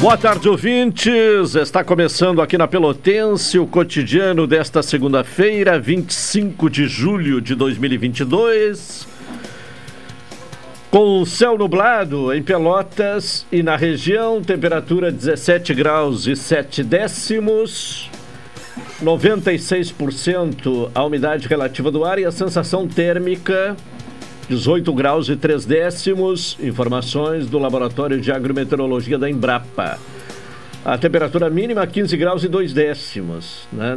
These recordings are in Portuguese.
Boa tarde, ouvintes. Está começando aqui na Pelotense o cotidiano desta segunda-feira, 25 de julho de 2022. Com céu nublado em Pelotas e na região, temperatura 17 graus e 7 décimos, 96% a umidade relativa do ar e a sensação térmica 18 graus e 3 décimos. Informações do Laboratório de Agrometeorologia da Embrapa. A temperatura mínima 15 graus e 2 décimos. Né?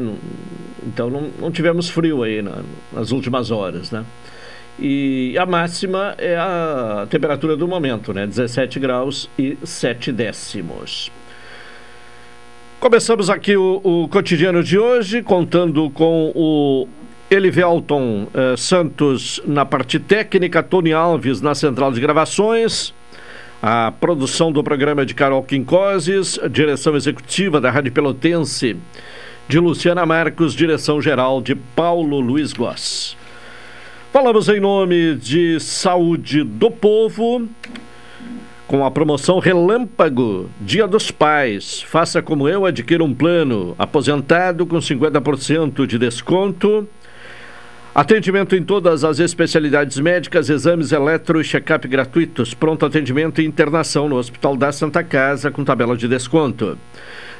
Então não, não tivemos frio aí na, nas últimas horas. Né? E a máxima é a temperatura do momento, né? 17 graus e 7 décimos. Começamos aqui o, o cotidiano de hoje, contando com o Elivelton eh, Santos na parte técnica, Tony Alves na central de gravações, a produção do programa de Carol Quincoses, direção executiva da Rádio Pelotense de Luciana Marcos, direção geral de Paulo Luiz Goss. Falamos em nome de Saúde do Povo, com a promoção Relâmpago, Dia dos Pais. Faça como eu, adquira um plano aposentado com 50% de desconto Atendimento em todas as especialidades médicas, exames eletro e check-up gratuitos, pronto atendimento e internação no Hospital da Santa Casa com tabela de desconto.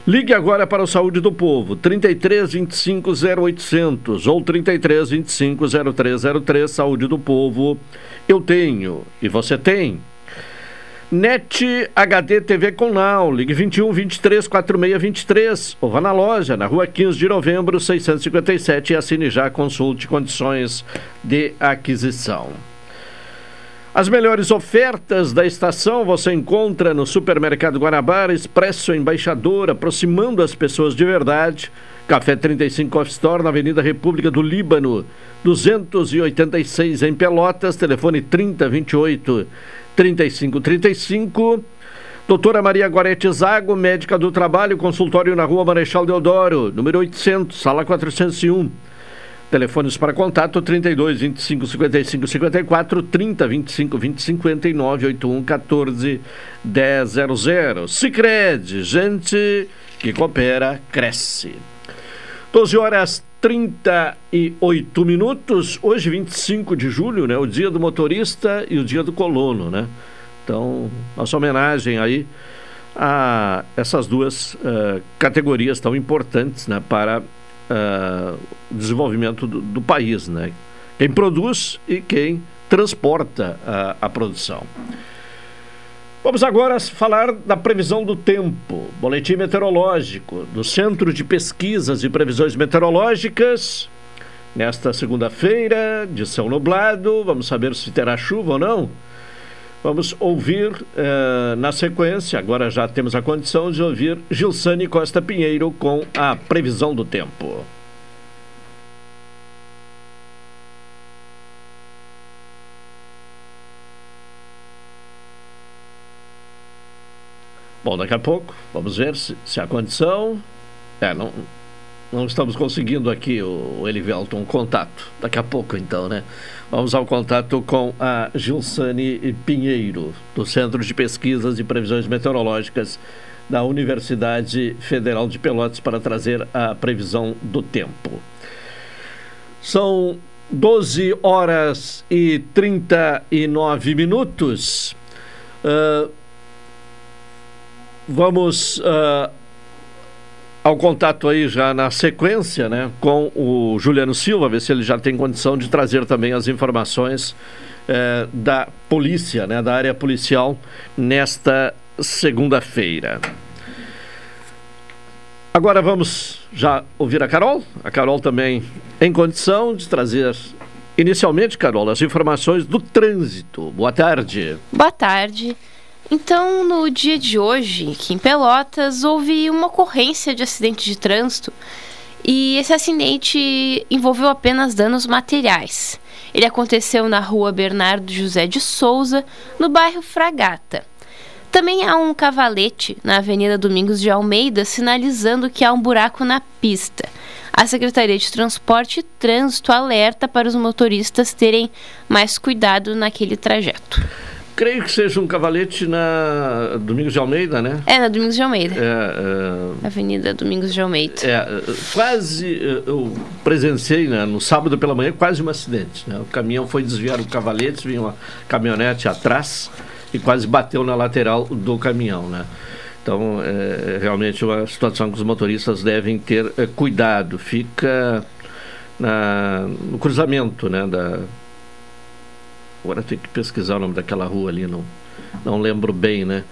Ligue agora para o Saúde do Povo, 33 25 0800 ou 33 25 0303, Saúde do Povo. Eu tenho e você tem. NET HD TV com Now, ligue 21 23 46 23 ou vá na loja, na rua 15 de novembro, 657 e assine já, consulte condições de aquisição. As melhores ofertas da estação você encontra no Supermercado Guanabara, Expresso Embaixador, aproximando as pessoas de verdade. Café 35 Off Store na Avenida República do Líbano, 286 em Pelotas, telefone 3028 3535. Doutora Maria Gorete Zago, médica do trabalho, consultório na rua Marechal Deodoro, número 800, sala 401. Telefones para contato 32 25 55 54 30 25 20 59 81 14 100. Sicredi, gente que coopera cresce. 12 horas 38 minutos. Hoje, 25 de julho, né? O dia do motorista e o dia do colono, né? Então, nossa homenagem aí a essas duas uh, categorias tão importantes né, para uh, o desenvolvimento do, do, país, né? Quem produz e quem transporta uh, a produção. Vamos agora falar da previsão do tempo. Boletim meteorológico do Centro de Pesquisas e Previsões Meteorológicas. Nesta segunda-feira, de céu nublado, vamos saber se terá chuva ou não. Vamos ouvir uh, na sequência, agora já temos a condição de ouvir Gilsane Costa Pinheiro com a previsão do tempo. Bom, daqui a pouco, vamos ver se, se há condição. É, não, não estamos conseguindo aqui o, Elivelton contato. Daqui a pouco, então, né? Vamos ao contato com a Gilsane Pinheiro, do Centro de Pesquisas e Previsões Meteorológicas da Universidade Federal de Pelotas, para trazer a previsão do tempo. São 12 horas e 39 minutos. Uh, Vamos uh, ao contato aí já na sequência, né, com o Juliano Silva, ver se ele já tem condição de trazer também as informações uh, da polícia, né, da área policial nesta segunda-feira. Agora vamos já ouvir a Carol. A Carol também em condição de trazer Inicialmente, Carol, as informações do trânsito. Boa tarde. Boa tarde. Então, no dia de hoje, aqui em Pelotas, houve uma ocorrência de acidente de trânsito e esse acidente envolveu apenas danos materiais. Ele aconteceu na rua Bernardo José de Souza, no bairro Fragata. Também há um cavalete na Avenida Domingos de Almeida sinalizando que há um buraco na pista. A Secretaria de Transporte e Trânsito alerta para os motoristas terem mais cuidado naquele trajeto. Creio que seja um cavalete na Domingos de Almeida, né? É, na Domingos de Almeida. É, é... Avenida Domingos de Almeida. É, quase, eu presenciei né, no sábado pela manhã quase um acidente. Né? O caminhão foi desviar o cavalete, vinha uma caminhonete atrás e quase bateu na lateral do caminhão, né? Então, é realmente uma situação que os motoristas devem ter é, cuidado. Fica na, no cruzamento, né? Da, agora tem que pesquisar o nome daquela rua ali, não, não lembro bem, né?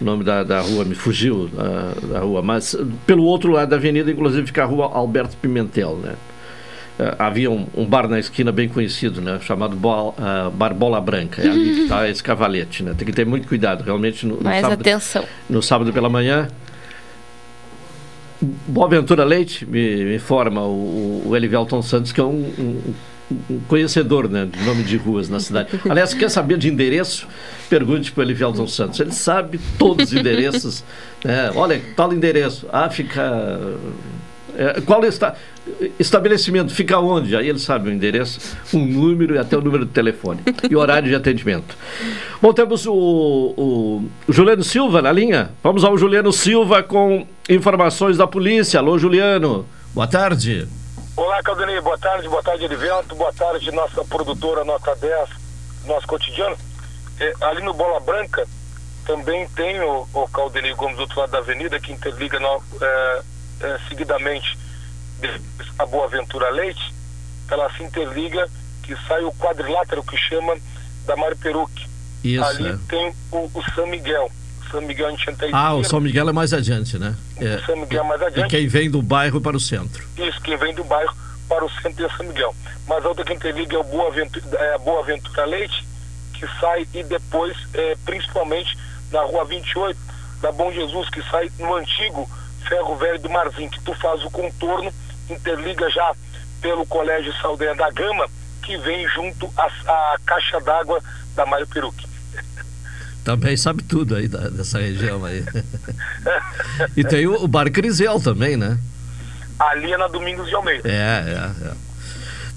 O nome da, da rua me fugiu, da, da rua, mas pelo outro lado da avenida, inclusive, fica a rua Alberto Pimentel, né? Uh, havia um, um, bar na esquina bem conhecido, né, chamado Bola, uh, Bar Bola Branca. É ali que está esse cavalete, né? Tem que ter muito cuidado, realmente. No, no Mais sábado, atenção. No sábado pela manhã. Boaventura Leite me, me informa o, o Elivelton Santos, que é um, um, conhecedor né, de nome de ruas na cidade. Aliás, quer saber de endereço? Pergunte para o Elivelton Santos. Ele sabe todos os endereços. Né? Olha, tal endereço. Ah, fica é, qual está, estabelecimento fica onde? Aí ele sabe o endereço, um número e até o número de telefone e horário de atendimento. Bom, temos o, o, o Juliano Silva na linha. Vamos ao Juliano Silva com informações da polícia. Alô, Juliano. Boa tarde. Olá, Caldenei. Boa tarde. Boa tarde, Edivento. Boa tarde, nossa produtora Nota 10, nosso cotidiano. É, ali no Bola Branca também tem o, o Caldenei Gomes do outro lado da avenida que interliga no, é, é, seguidamente a Boaventura Leite, ela se interliga que sai o quadrilátero que chama da Mário Peruque. Isso, Ali é. tem o, o São Miguel. São Miguel a gente entra Ah, o São Miguel é mais adiante, né? É. São Miguel é mais adiante. E quem vem do bairro para o centro. Isso, quem vem do bairro para o centro é São Miguel. Mas a outra que interliga é, o Boaventura, é a Boaventura Leite, que sai e depois, é, principalmente na rua 28, da Bom Jesus, que sai no antigo Ferro Velho do Marzinho, que tu faz o contorno, interliga já pelo Colégio Saldanha da Gama, que vem junto à, à caixa d'água da Mário Peruque. Também sabe tudo aí da, dessa região aí. e tem o, o Bar Crisel também, né? Ali é na Domingos de Almeida. É, é, é.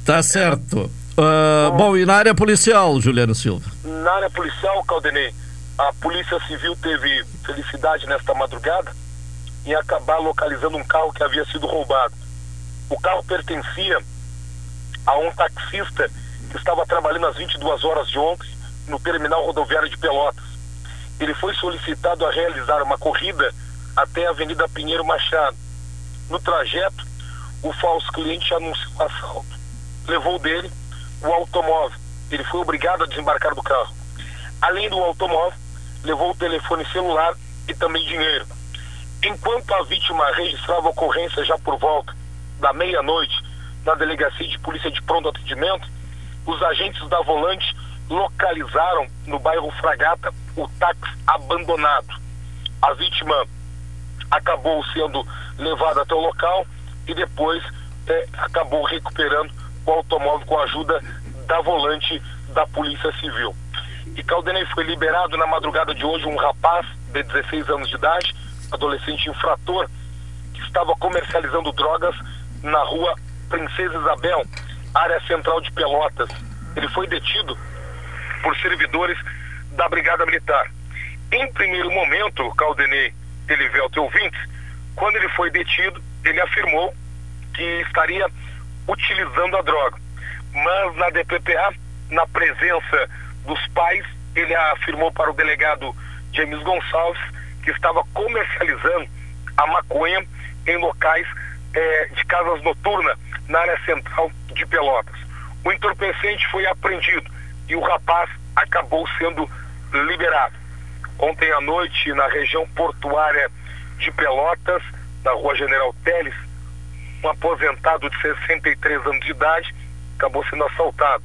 Tá certo. Uh, bom, e na área policial, Juliano Silva? Na área policial, Caldenei, a Polícia Civil teve felicidade nesta madrugada em acabar localizando um carro que havia sido roubado. O carro pertencia a um taxista que estava trabalhando às 22 horas de ontem no terminal rodoviário de Pelotas. Ele foi solicitado a realizar uma corrida até a Avenida Pinheiro Machado. No trajeto, o falso cliente anunciou o assalto. Levou dele o automóvel. Ele foi obrigado a desembarcar do carro. Além do automóvel, levou o telefone celular e também dinheiro. Enquanto a vítima registrava a ocorrência já por volta da meia-noite na delegacia de polícia de pronto atendimento, os agentes da Volante localizaram no bairro Fragata o táxi abandonado. A vítima acabou sendo levada até o local e depois é, acabou recuperando o automóvel com a ajuda da volante da Polícia Civil. E Caldenei foi liberado na madrugada de hoje um rapaz de 16 anos de idade adolescente infrator que estava comercializando drogas na rua Princesa Isabel, área central de Pelotas. Ele foi detido por servidores da Brigada Militar. Em primeiro momento, Caldenei Elivelto e ouvintes, quando ele foi detido, ele afirmou que estaria utilizando a droga. Mas na DPPA, na presença dos pais, ele afirmou para o delegado James Gonçalves que estava comercializando a maconha em locais é, de casas noturnas na área central de Pelotas. O entorpecente foi apreendido e o rapaz acabou sendo liberado. Ontem à noite, na região portuária de Pelotas, na rua General Teles, um aposentado de 63 anos de idade acabou sendo assaltado.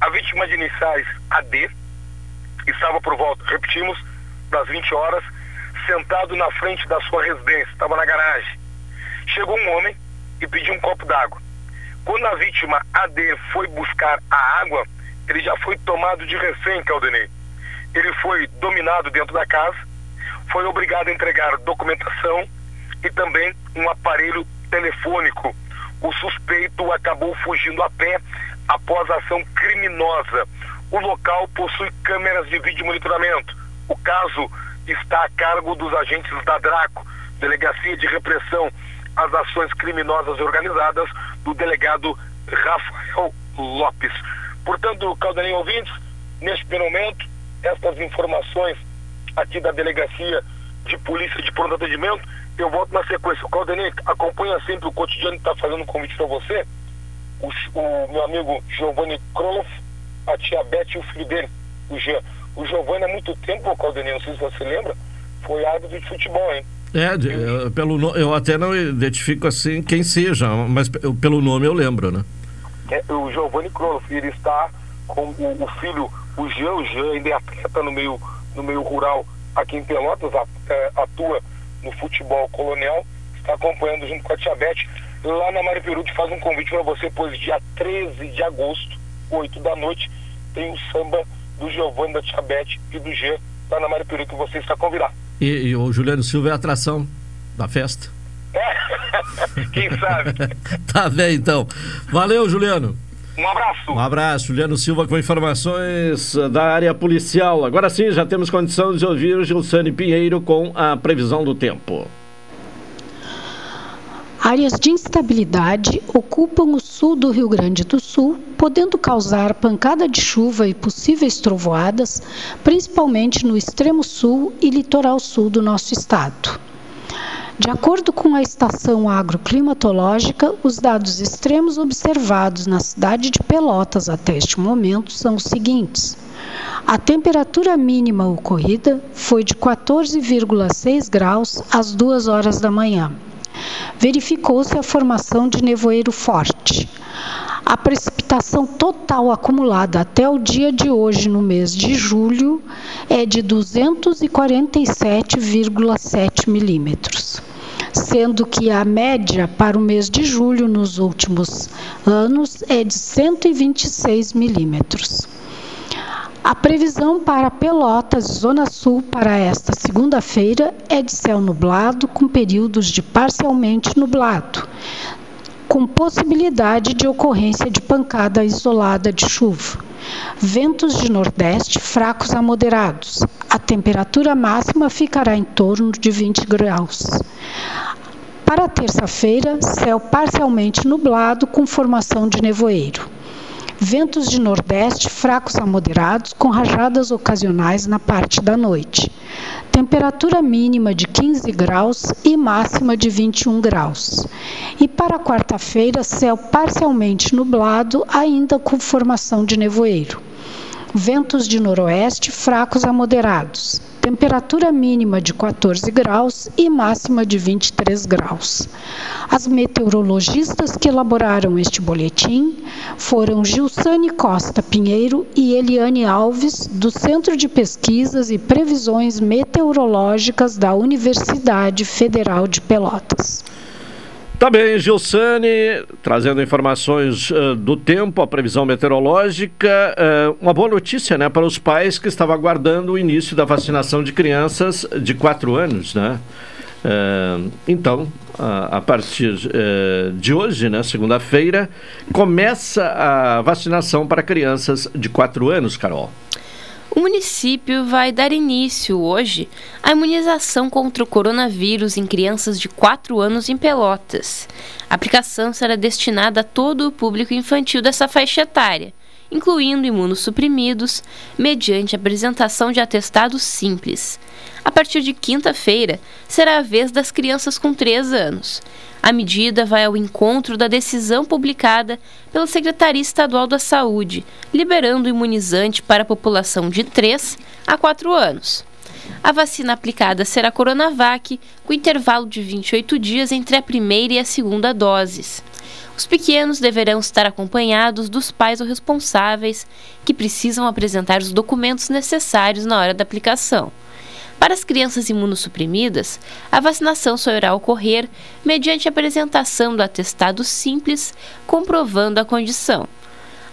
A vítima de iniciais AD estava por volta, repetimos, das 20 horas, sentado na frente da sua residência, estava na garagem. Chegou um homem e pediu um copo d'água. Quando a vítima AD foi buscar a água, ele já foi tomado de refém, Caldenei. Ele foi dominado dentro da casa, foi obrigado a entregar documentação e também um aparelho telefônico. O suspeito acabou fugindo a pé após a ação criminosa. O local possui câmeras de vídeo monitoramento. O caso está a cargo dos agentes da DRACO, Delegacia de Repressão às Ações Criminosas Organizadas, do delegado Rafael Lopes. Portanto, Caldaninho ouvintes, neste momento, estas informações aqui da Delegacia de Polícia de Pronto Atendimento, eu volto na sequência. O Caldaninho acompanha sempre o cotidiano que está fazendo um convite para você. O, o, meu amigo Giovanni Kroloff, a tia Beth e o filho dele, o Jean. O Giovanni há muito tempo, Caldaninho, não sei se você lembra, foi árbitro de futebol, hein? É, eu, pelo, eu até não identifico assim quem seja, mas pelo nome eu lembro, né? É, o Giovanni Kroloff, ele está com o, o, filho, o Jean, Jean ainda é atleta no meio, no meio rural aqui em Pelotas, é, atua no futebol colonial, está acompanhando junto com a Tia Beth. Lá na Mariperu te faz um convite para você, pois dia 13 de agosto, 8 da noite, tem o samba do Giovanni, da Tia Beth e do Jean lá na Mariperu que você está convidado. E, e o Juliano Silva é a atração da festa. Quem sabe? tá bem, então. Valeu, Juliano. Um abraço. Um abraço, Juliano Silva com informações da área policial. Agora sim, já temos condição de ouvir o Gilsane Pinheiro com a previsão do tempo. Áreas de instabilidade ocupam o sul do Rio Grande do Sul, podendo causar pancada de chuva e possíveis trovoadas, principalmente no extremo sul e litoral sul do nosso estado. De acordo com a estação agroclimatológica, os dados extremos observados na cidade de Pelotas até este momento são os seguintes. A temperatura mínima ocorrida foi de 14,6 graus às 2 horas da manhã verificou-se a formação de nevoeiro forte. A precipitação total acumulada até o dia de hoje, no mês de julho, é de 247,7 milímetros, sendo que a média para o mês de julho nos últimos anos é de 126 milímetros. A previsão para Pelotas, Zona Sul, para esta segunda-feira é de céu nublado, com períodos de parcialmente nublado, com possibilidade de ocorrência de pancada isolada de chuva. Ventos de nordeste fracos a moderados. A temperatura máxima ficará em torno de 20 graus. Para terça-feira, céu parcialmente nublado com formação de nevoeiro. Ventos de nordeste fracos a moderados, com rajadas ocasionais na parte da noite. Temperatura mínima de 15 graus e máxima de 21 graus. E para quarta-feira, céu parcialmente nublado, ainda com formação de nevoeiro. Ventos de noroeste fracos a moderados temperatura mínima de 14 graus e máxima de 23 graus. As meteorologistas que elaboraram este boletim foram Gilsane Costa Pinheiro e Eliane Alves, do Centro de Pesquisas e Previsões Meteorológicas da Universidade Federal de Pelotas. Tá bem, Gilsane, trazendo informações uh, do tempo, a previsão meteorológica. Uh, uma boa notícia né, para os pais que estavam aguardando o início da vacinação de crianças de 4 anos. Né? Uh, então, a partir de hoje, né, segunda-feira, começa a vacinação para crianças de 4 anos, Carol. O município vai dar início hoje à imunização contra o coronavírus em crianças de 4 anos em Pelotas. A aplicação será destinada a todo o público infantil dessa faixa etária, incluindo imunossuprimidos, mediante apresentação de atestado simples. A partir de quinta-feira, será a vez das crianças com 3 anos. A medida vai ao encontro da decisão publicada pela Secretaria Estadual da Saúde, liberando o imunizante para a população de 3 a 4 anos. A vacina aplicada será Coronavac, com intervalo de 28 dias entre a primeira e a segunda doses. Os pequenos deverão estar acompanhados dos pais ou responsáveis que precisam apresentar os documentos necessários na hora da aplicação. Para as crianças imunossuprimidas, a vacinação só irá ocorrer mediante apresentação do atestado simples comprovando a condição.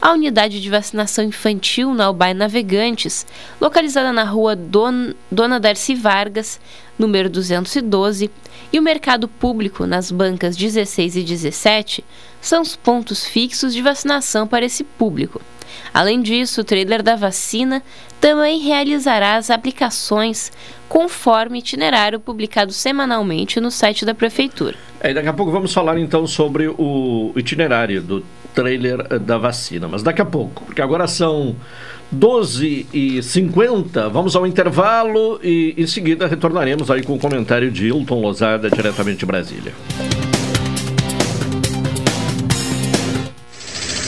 A unidade de vacinação infantil na Albai Navegantes, localizada na rua Don, Dona Darcy Vargas, número 212, e o mercado público nas bancas 16 e 17 são os pontos fixos de vacinação para esse público. Além disso, o trailer da vacina também realizará as aplicações conforme itinerário publicado semanalmente no site da Prefeitura. É, daqui a pouco vamos falar então sobre o itinerário do trailer eh, da vacina, mas daqui a pouco, porque agora são 12 e 50 vamos ao intervalo e em seguida retornaremos aí com o comentário de Hilton Lozada, diretamente de Brasília.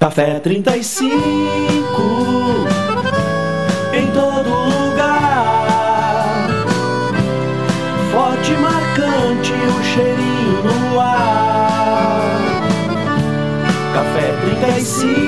Café 35 em todo lugar. Forte, marcante, o cheirinho no ar. Café 35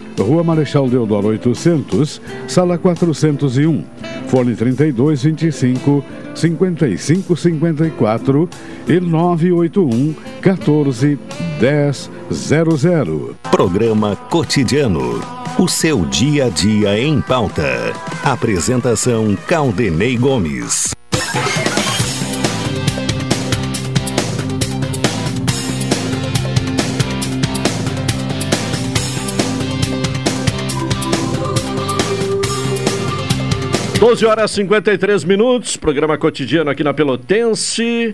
Rua Marechal Deodoro 800, Sala 401, Fone 3225 5554 e 981 14 1000. Programa Cotidiano. O seu dia a dia em pauta. Apresentação Caldenei Gomes. Doze horas e 53 minutos, programa cotidiano aqui na Pelotense.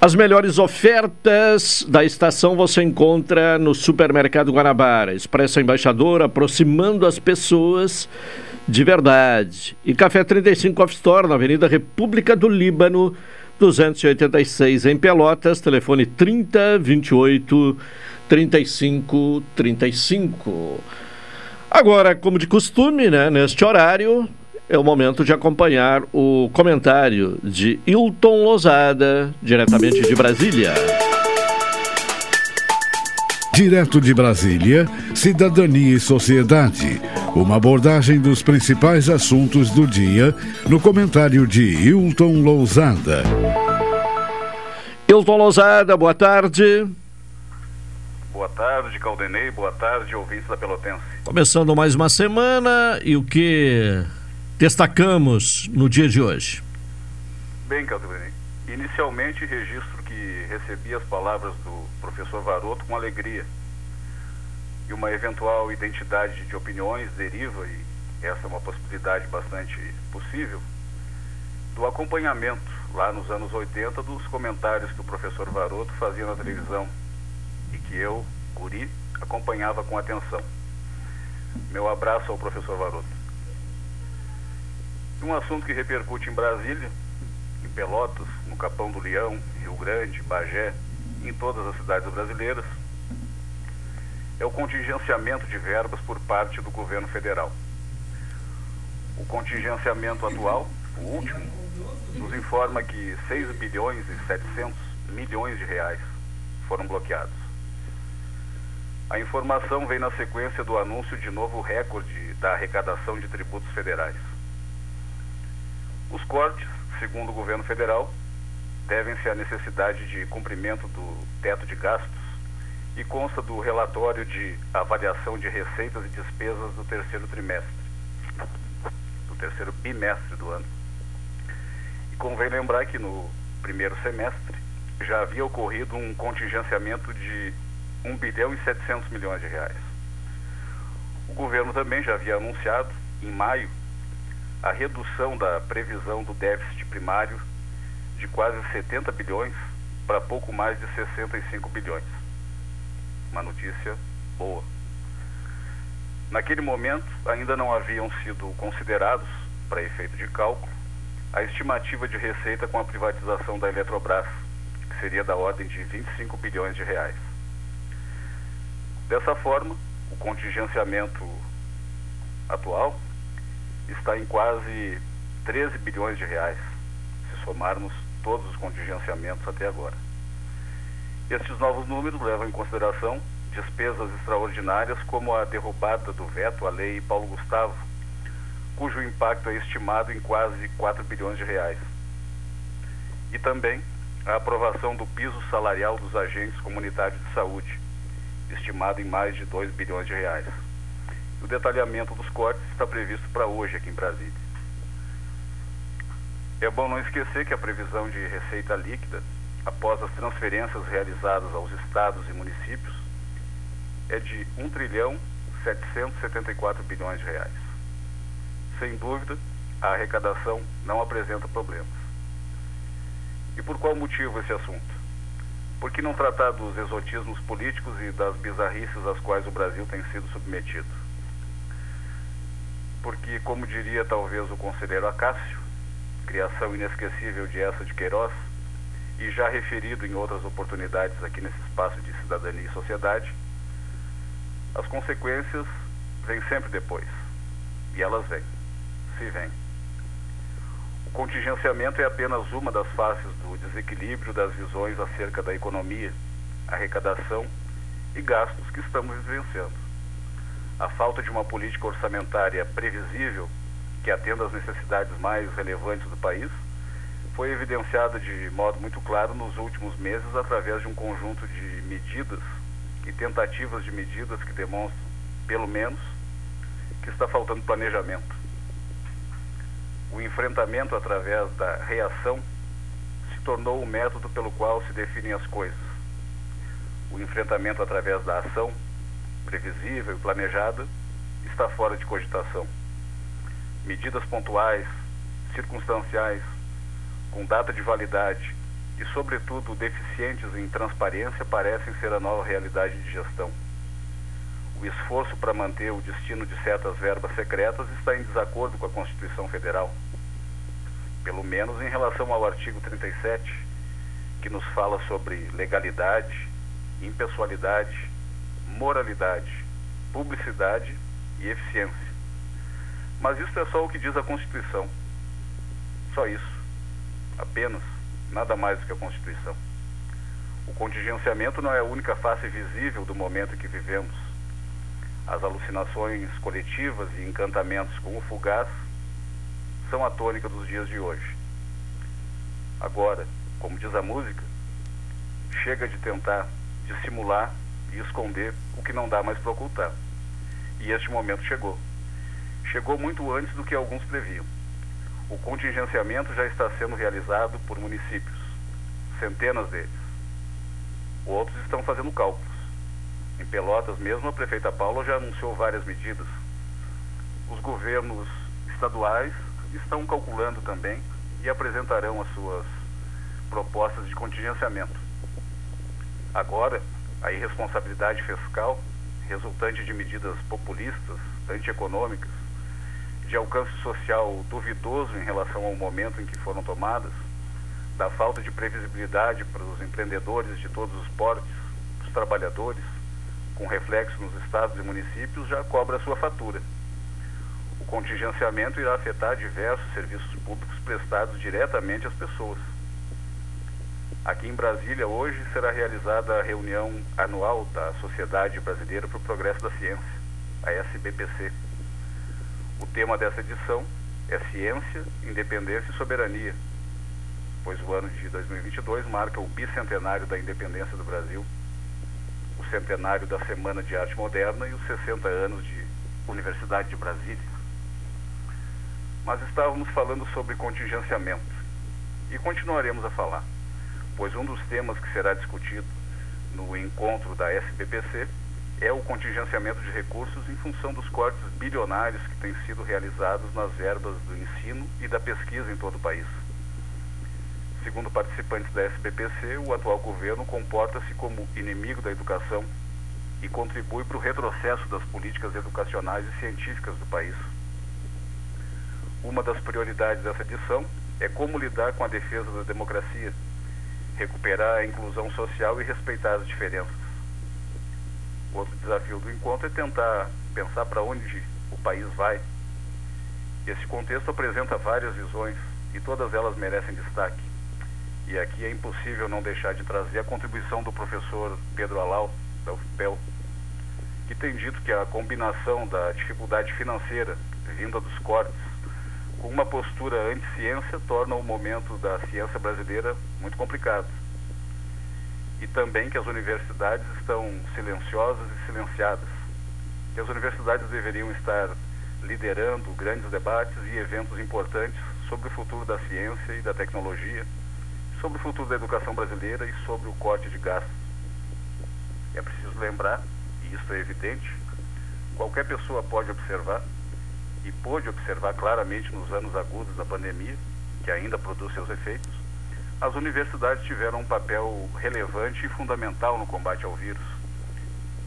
As melhores ofertas da estação você encontra no Supermercado Guanabara. Expressa Embaixador, aproximando as pessoas de verdade. E Café 35 Off Store, na Avenida República do Líbano, 286 em Pelotas. Telefone 30 28 35 35. Agora, como de costume, né, neste horário, é o momento de acompanhar o comentário de Hilton Lozada, diretamente de Brasília. Direto de Brasília, Cidadania e Sociedade. Uma abordagem dos principais assuntos do dia no comentário de Hilton Lousada. Hilton Lousada, boa tarde. Boa tarde, Caldenei. Boa tarde, ouvintes da Pelotense. Começando mais uma semana e o que destacamos no dia de hoje? Bem, Caldenei. Inicialmente registro que recebi as palavras do professor Varoto com alegria. E uma eventual identidade de opiniões deriva, e essa é uma possibilidade bastante possível, do acompanhamento, lá nos anos 80, dos comentários que o professor Varoto fazia na televisão e que eu, guri, acompanhava com atenção. Meu abraço ao professor Varoto. Um assunto que repercute em Brasília, em Pelotas, no Capão do Leão, Rio Grande, Bagé, em todas as cidades brasileiras, é o contingenciamento de verbas por parte do governo federal. O contingenciamento atual, o último, nos informa que 6 bilhões e 700 milhões de reais foram bloqueados. A informação vem na sequência do anúncio de novo recorde da arrecadação de tributos federais. Os cortes, segundo o governo federal, devem-se à necessidade de cumprimento do teto de gastos e consta do relatório de avaliação de receitas e despesas do terceiro trimestre, do terceiro bimestre do ano. E convém lembrar que no primeiro semestre já havia ocorrido um contingenciamento de 1 bilhão e 700 milhões de reais. O governo também já havia anunciado, em maio, a redução da previsão do déficit primário de quase 70 bilhões para pouco mais de 65 bilhões. Uma notícia boa. Naquele momento, ainda não haviam sido considerados, para efeito de cálculo, a estimativa de receita com a privatização da Eletrobras, que seria da ordem de 25 bilhões de reais. Dessa forma, o contingenciamento atual está em quase 13 bilhões de reais, se somarmos todos os contingenciamentos até agora. Estes novos números levam em consideração despesas extraordinárias como a derrubada do veto à lei Paulo Gustavo, cujo impacto é estimado em quase 4 bilhões de reais. E também a aprovação do piso salarial dos agentes comunitários de saúde, estimado em mais de 2 bilhões de reais. O detalhamento dos cortes está previsto para hoje aqui em Brasília. É bom não esquecer que a previsão de receita líquida, após as transferências realizadas aos estados e municípios, é de 1 trilhão 774 bilhões de reais. Sem dúvida, a arrecadação não apresenta problemas. E por qual motivo esse assunto? Por que não tratar dos exotismos políticos e das bizarrices às quais o Brasil tem sido submetido? Porque, como diria talvez o conselheiro Acácio, criação inesquecível de essa de Queiroz, e já referido em outras oportunidades aqui nesse espaço de cidadania e sociedade, as consequências vêm sempre depois. E elas vêm, se vêm. O contingenciamento é apenas uma das faces do desequilíbrio das visões acerca da economia, arrecadação e gastos que estamos vivenciando. A falta de uma política orçamentária previsível que atenda às necessidades mais relevantes do país, foi evidenciada de modo muito claro nos últimos meses através de um conjunto de medidas e tentativas de medidas que demonstram, pelo menos, que está faltando planejamento. O enfrentamento através da reação se tornou o método pelo qual se definem as coisas. O enfrentamento através da ação, previsível e planejada, está fora de cogitação medidas pontuais, circunstanciais, com data de validade e, sobretudo, deficientes em transparência parecem ser a nova realidade de gestão. O esforço para manter o destino de certas verbas secretas está em desacordo com a Constituição Federal, pelo menos em relação ao artigo 37, que nos fala sobre legalidade, impessoalidade, moralidade, publicidade e eficiência. Mas isso é só o que diz a Constituição. Só isso. Apenas. Nada mais do que a Constituição. O contingenciamento não é a única face visível do momento em que vivemos. As alucinações coletivas e encantamentos com o fugaz são a tônica dos dias de hoje. Agora, como diz a música, chega de tentar dissimular e esconder o que não dá mais para ocultar. E este momento chegou chegou muito antes do que alguns previam. O contingenciamento já está sendo realizado por municípios, centenas deles. Outros estão fazendo cálculos. Em Pelotas mesmo, a prefeita Paula já anunciou várias medidas. Os governos estaduais estão calculando também e apresentarão as suas propostas de contingenciamento. Agora, a irresponsabilidade fiscal, resultante de medidas populistas, antieconômicas, de alcance social duvidoso em relação ao momento em que foram tomadas, da falta de previsibilidade para os empreendedores de todos os portes, os trabalhadores, com reflexo nos estados e municípios, já cobra sua fatura. O contingenciamento irá afetar diversos serviços públicos prestados diretamente às pessoas. Aqui em Brasília, hoje, será realizada a reunião anual da Sociedade Brasileira para o Progresso da Ciência, a SBPC. O tema dessa edição é Ciência, Independência e Soberania, pois o ano de 2022 marca o bicentenário da independência do Brasil, o centenário da Semana de Arte Moderna e os 60 anos de Universidade de Brasília. Mas estávamos falando sobre contingenciamento e continuaremos a falar, pois um dos temas que será discutido no encontro da SBPC é o contingenciamento de recursos em função dos cortes bilionários que têm sido realizados nas verbas do ensino e da pesquisa em todo o país. Segundo participantes da SBPC, o atual governo comporta-se como inimigo da educação e contribui para o retrocesso das políticas educacionais e científicas do país. Uma das prioridades dessa edição é como lidar com a defesa da democracia, recuperar a inclusão social e respeitar as diferenças. Outro desafio do encontro é tentar pensar para onde o país vai. Esse contexto apresenta várias visões e todas elas merecem destaque. E aqui é impossível não deixar de trazer a contribuição do professor Pedro Alau, da UFPEL, que tem dito que a combinação da dificuldade financeira vinda dos cortes uma postura anti-ciência torna o momento da ciência brasileira muito complicado e também que as universidades estão silenciosas e silenciadas. Que as universidades deveriam estar liderando grandes debates e eventos importantes sobre o futuro da ciência e da tecnologia, sobre o futuro da educação brasileira e sobre o corte de gastos. É preciso lembrar, e isso é evidente, qualquer pessoa pode observar, e pôde observar claramente nos anos agudos da pandemia, que ainda produz seus efeitos, as universidades tiveram um papel relevante e fundamental no combate ao vírus.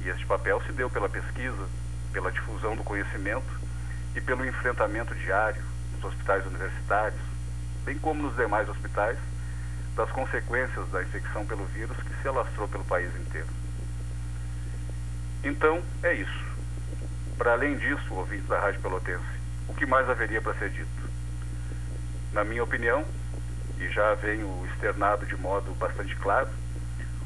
E este papel se deu pela pesquisa, pela difusão do conhecimento e pelo enfrentamento diário nos hospitais universitários, bem como nos demais hospitais, das consequências da infecção pelo vírus que se alastrou pelo país inteiro. Então, é isso. Para além disso, ouvintes da Rádio Pelotense, o que mais haveria para ser dito? Na minha opinião, e já venho externado de modo bastante claro,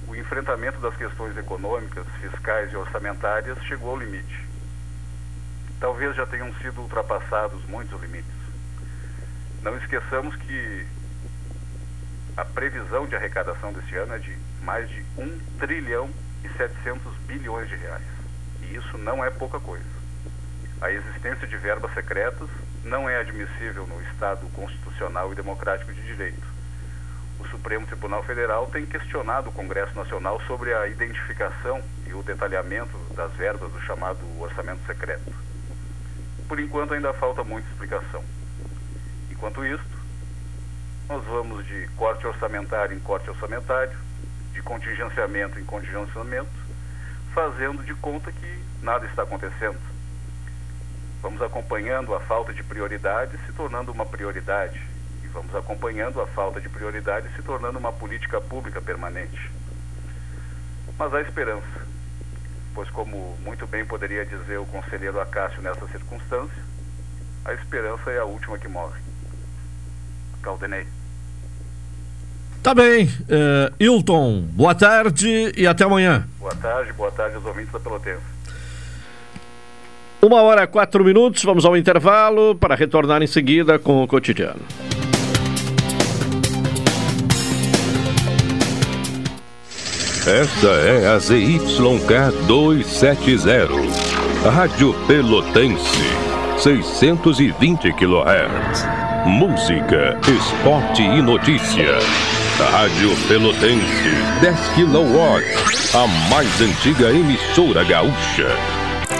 o enfrentamento das questões econômicas, fiscais e orçamentárias chegou ao limite. Talvez já tenham sido ultrapassados muitos limites. Não esqueçamos que a previsão de arrecadação deste ano é de mais de 1 trilhão e 700 bilhões de reais. E isso não é pouca coisa. A existência de verbas secretas não é admissível no Estado constitucional e democrático de direito. O Supremo Tribunal Federal tem questionado o Congresso Nacional sobre a identificação e o detalhamento das verbas do chamado orçamento secreto. Por enquanto ainda falta muita explicação. Enquanto isto, nós vamos de corte orçamentário em corte orçamentário, de contingenciamento em contingenciamento, fazendo de conta que nada está acontecendo Vamos acompanhando a falta de prioridade se tornando uma prioridade. E vamos acompanhando a falta de prioridade se tornando uma política pública permanente. Mas há esperança, pois, como muito bem poderia dizer o conselheiro Acácio nessa circunstância, a esperança é a última que morre. Caldenei. Tá bem. Uh, Hilton, boa tarde e até amanhã. Boa tarde, boa tarde aos ouvintes da Pelotense. Uma hora quatro minutos, vamos ao intervalo para retornar em seguida com o cotidiano. Esta é a ZYK 270, Rádio Pelotense, 620 kHz. Música, esporte e notícia. Rádio Pelotense, 10 kW, a mais antiga emissora gaúcha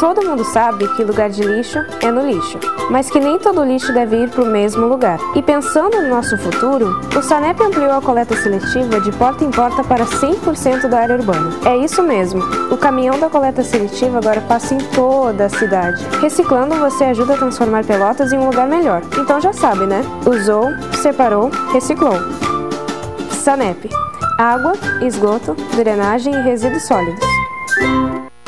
Todo mundo sabe que lugar de lixo é no lixo, mas que nem todo lixo deve ir para o mesmo lugar. E pensando no nosso futuro, o SANEP ampliou a coleta seletiva de porta em porta para 100% da área urbana. É isso mesmo, o caminhão da coleta seletiva agora passa em toda a cidade. Reciclando, você ajuda a transformar Pelotas em um lugar melhor. Então já sabe, né? Usou, separou, reciclou. SANEP. Água, esgoto, drenagem e resíduos sólidos.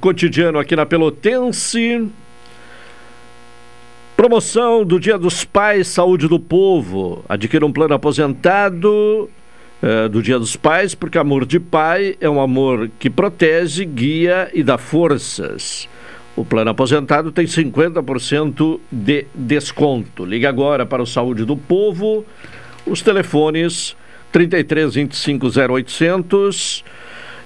Cotidiano aqui na Pelotense. Promoção do Dia dos Pais, Saúde do Povo. Adquira um plano aposentado eh, do Dia dos Pais, porque amor de pai é um amor que protege, guia e dá forças. O plano aposentado tem 50% de desconto. Liga agora para o Saúde do Povo. Os telefones 33 25 0800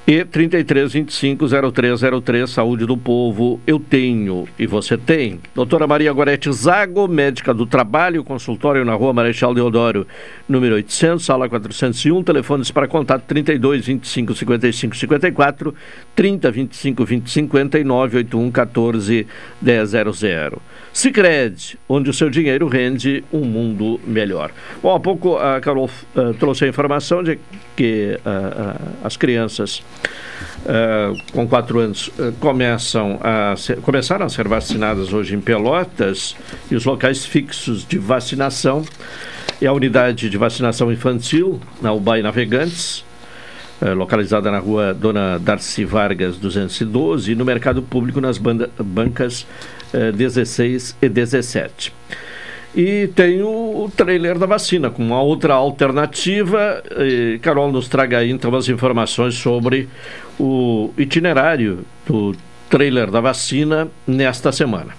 e 33250303, Saúde do Povo, eu tenho e você tem. Doutora Maria Gorete Zago, médica do trabalho, consultório na rua Marechal Deodoro, número 800, sala 401, telefones para contato 32 25 55 54, 30 25 20 59, 81 14 100. Sicredi, onde o seu dinheiro rende um mundo melhor. Bom, há pouco a Carol uh, trouxe a informação de que uh, uh, as crianças com quatro anos começam a ser, começaram a ser vacinadas hoje em Pelotas e os locais fixos de vacinação é a unidade de vacinação infantil na UBAI Navegantes, localizada na rua Dona Darcy Vargas 212 e no mercado público nas banda, bancas 16 e 17. E tem o, o trailer da vacina, com uma outra alternativa. E Carol nos traga aí então as informações sobre o itinerário do trailer da vacina nesta semana.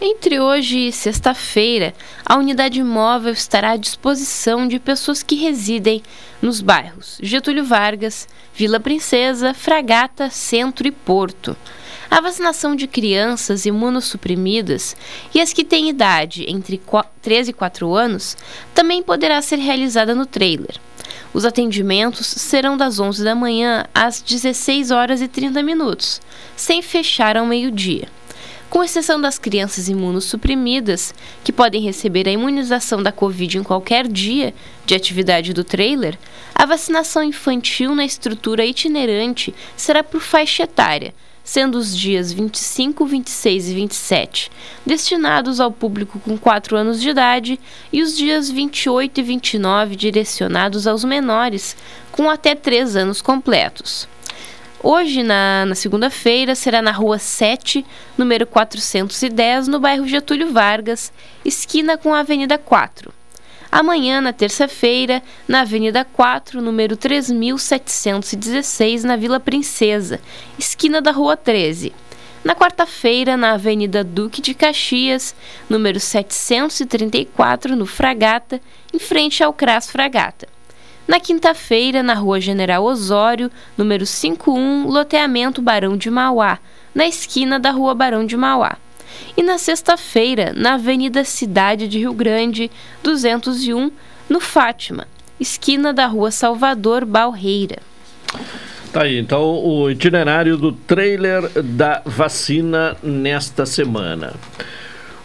Entre hoje e sexta-feira, a unidade móvel estará à disposição de pessoas que residem nos bairros Getúlio Vargas, Vila Princesa, Fragata, Centro e Porto a vacinação de crianças imunossuprimidas e as que têm idade entre 13 e 4 anos também poderá ser realizada no trailer. Os atendimentos serão das 11 da manhã às 16 horas e 30 minutos, sem fechar ao meio-dia. Com exceção das crianças imunossuprimidas, que podem receber a imunização da Covid em qualquer dia de atividade do trailer, a vacinação infantil na estrutura itinerante será por faixa etária, sendo os dias 25, 26 e 27 destinados ao público com 4 anos de idade e os dias 28 e 29 direcionados aos menores com até 3 anos completos. Hoje, na, na segunda-feira, será na Rua 7, número 410, no bairro Getúlio Vargas, esquina com a Avenida 4. Amanhã, na terça-feira, na Avenida 4, número 3716, na Vila Princesa, esquina da Rua 13. Na quarta-feira, na Avenida Duque de Caxias, número 734, no Fragata, em frente ao CRAS Fragata. Na quinta-feira, na Rua General Osório, número 51, loteamento Barão de Mauá, na esquina da Rua Barão de Mauá e na sexta-feira, na Avenida Cidade de Rio Grande, 201, no Fátima, esquina da Rua Salvador Balreira. Tá aí, então o itinerário do trailer da vacina nesta semana.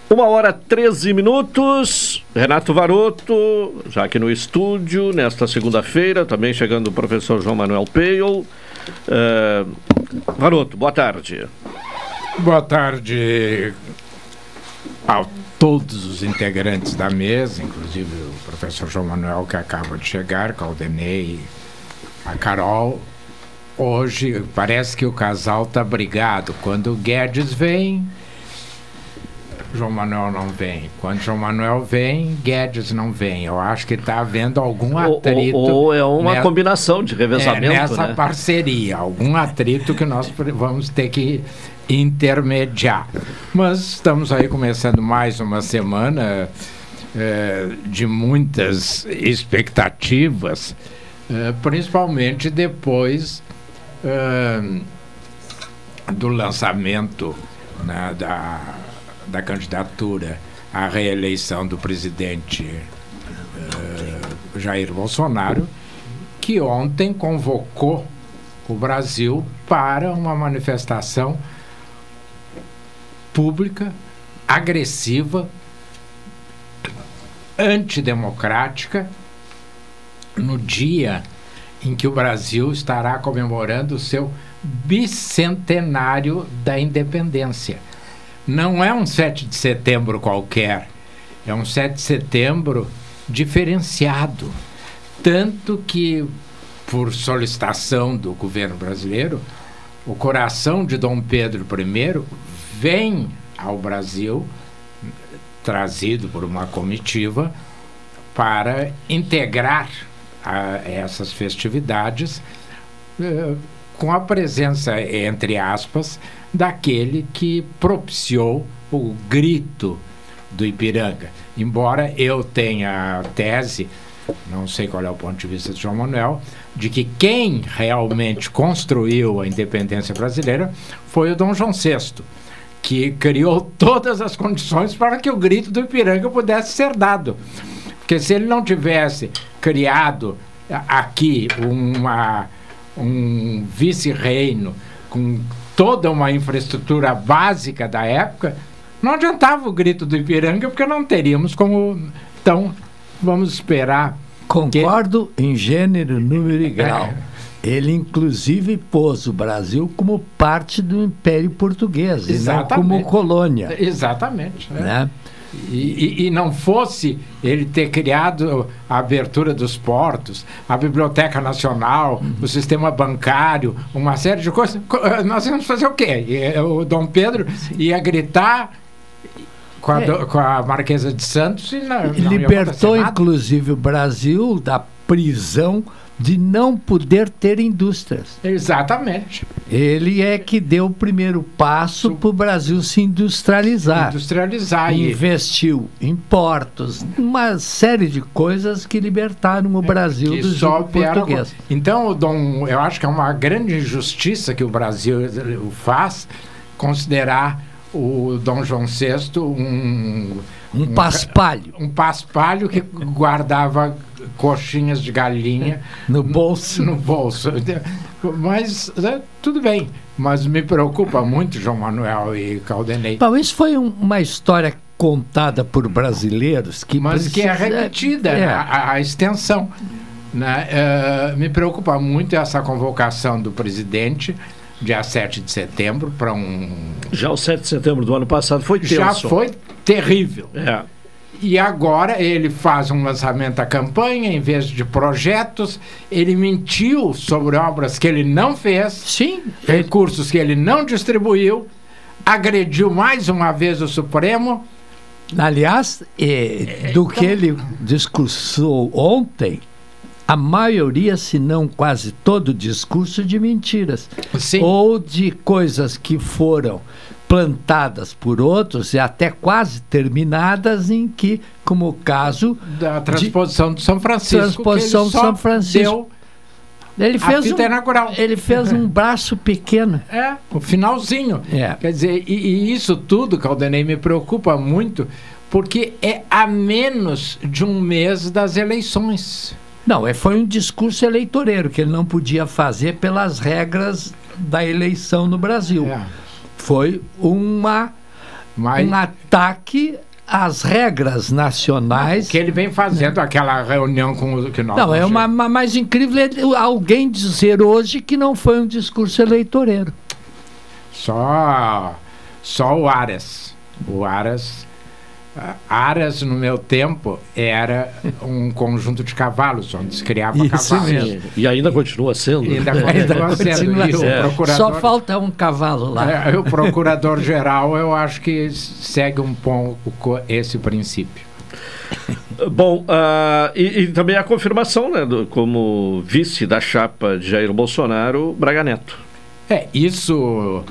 Uma hora 13 minutos. Renato Varoto, já aqui no estúdio, nesta segunda-feira, também chegando o professor João Manuel Peio. Uh, Varoto, boa tarde. Boa tarde a todos os integrantes da mesa, inclusive o professor João Manuel, que acaba de chegar, Caldenei, a Carol. Hoje parece que o casal tá brigado. Quando o Guedes vem, João Manuel não vem. Quando João Manuel vem, Guedes não vem. Eu acho que está havendo algum atrito. Ou, ou é uma combinação de revezamento. É, nessa né? parceria, algum atrito que nós vamos ter que intermediar. Mas estamos aí começando mais uma semana é, de muitas expectativas, é, principalmente depois é, do lançamento né, da, da candidatura à reeleição do presidente Jair Bolsonaro, que ontem convocou o Brasil para uma manifestação pública, agressiva, antidemocrática, no dia em que o Brasil estará comemorando o seu bicentenário da independência. Não é um 7 de setembro qualquer, é um 7 de setembro diferenciado. Tanto que, por solicitação do governo brasileiro, o coração de Dom Pedro I vem ao Brasil, trazido por uma comitiva, para integrar a, essas festividades eh, com a presença, entre aspas, daquele que propiciou o grito do Ipiranga. Embora eu tenha a tese não sei qual é o ponto de vista de João Manuel, de que quem realmente construiu a independência brasileira foi o Dom João VI, que criou todas as condições para que o grito do Ipiranga pudesse ser dado. Porque se ele não tivesse criado aqui uma, um vice-reino com toda uma infraestrutura básica da época, não adiantava o grito do Ipiranga, porque não teríamos como. Então, vamos esperar. Concordo que... em gênero, número e grau. Ele, inclusive, pôs o Brasil como parte do Império Português, Exatamente. e não como colônia. Exatamente. Né? né? E, e, e, não fosse ele ter criado a abertura dos portos, a Biblioteca Nacional, uhum. o sistema bancário, uma série de coisas, nós íamos fazer o quê? Eh, o Dom Pedro Sim. ia gritar com a, é. com a Marquesa de Santos e não, não Libertou, inclusive, o Brasil da prisão de não poder ter indústrias. Exatamente. Ele é que deu o primeiro passo para o Brasil se industrializar. Industrializar. Investiu em portos, uma série de coisas que libertaram o é, Brasil do jogo português. Então, Dom, eu acho que é uma grande injustiça que o Brasil faz considerar o Dom João VI um um, paspalho. Um paspalho que guardava coxinhas de galinha no bolso. No bolso. Mas né, tudo bem. Mas me preocupa muito João Manuel e Caldenei. Bom, isso foi um, uma história contada por brasileiros que mas precisa... que é repetida é. A, a, extensão. Né? Uh, me preocupa muito essa convocação do presidente dia 7 de setembro para um. Já o 7 de setembro do ano passado foi tenso. Já foi terrível. É. E agora ele faz um lançamento da campanha em vez de projetos. Ele mentiu sobre obras que ele não fez. Sim. Recursos que ele não distribuiu. Agrediu mais uma vez o Supremo. Aliás, é, do então... que ele discursou ontem, a maioria, se não quase todo discurso de mentiras. Sim. Ou de coisas que foram plantadas por outros e até quase terminadas em que, como o caso da transposição de, São Francisco, transposição de São Francisco. Ele fez, um, ele fez um braço pequeno. É, o finalzinho. É. Quer dizer, e, e isso tudo, Caldenei, me preocupa muito, porque é a menos de um mês das eleições. Não, é, foi um discurso eleitoreiro que ele não podia fazer pelas regras da eleição no Brasil. É. Foi uma, Mas... um ataque às regras nacionais. Que ele vem fazendo aquela reunião com o que nós. Não, é uma, uma mais incrível é alguém dizer hoje que não foi um discurso eleitoreiro. Só, só o Aras. O Aras Aras, no meu tempo, era um conjunto de cavalos, onde se criava Isso cavalos. Mesmo. E ainda continua sendo. E ainda continua sendo. E é. procurador, Só falta um cavalo lá. É, o procurador-geral, eu acho que segue um pouco esse princípio. Bom, uh, e, e, também a confirmação, né, do, como vice da chapa de Jair Bolsonaro, Braga Neto. É, isso,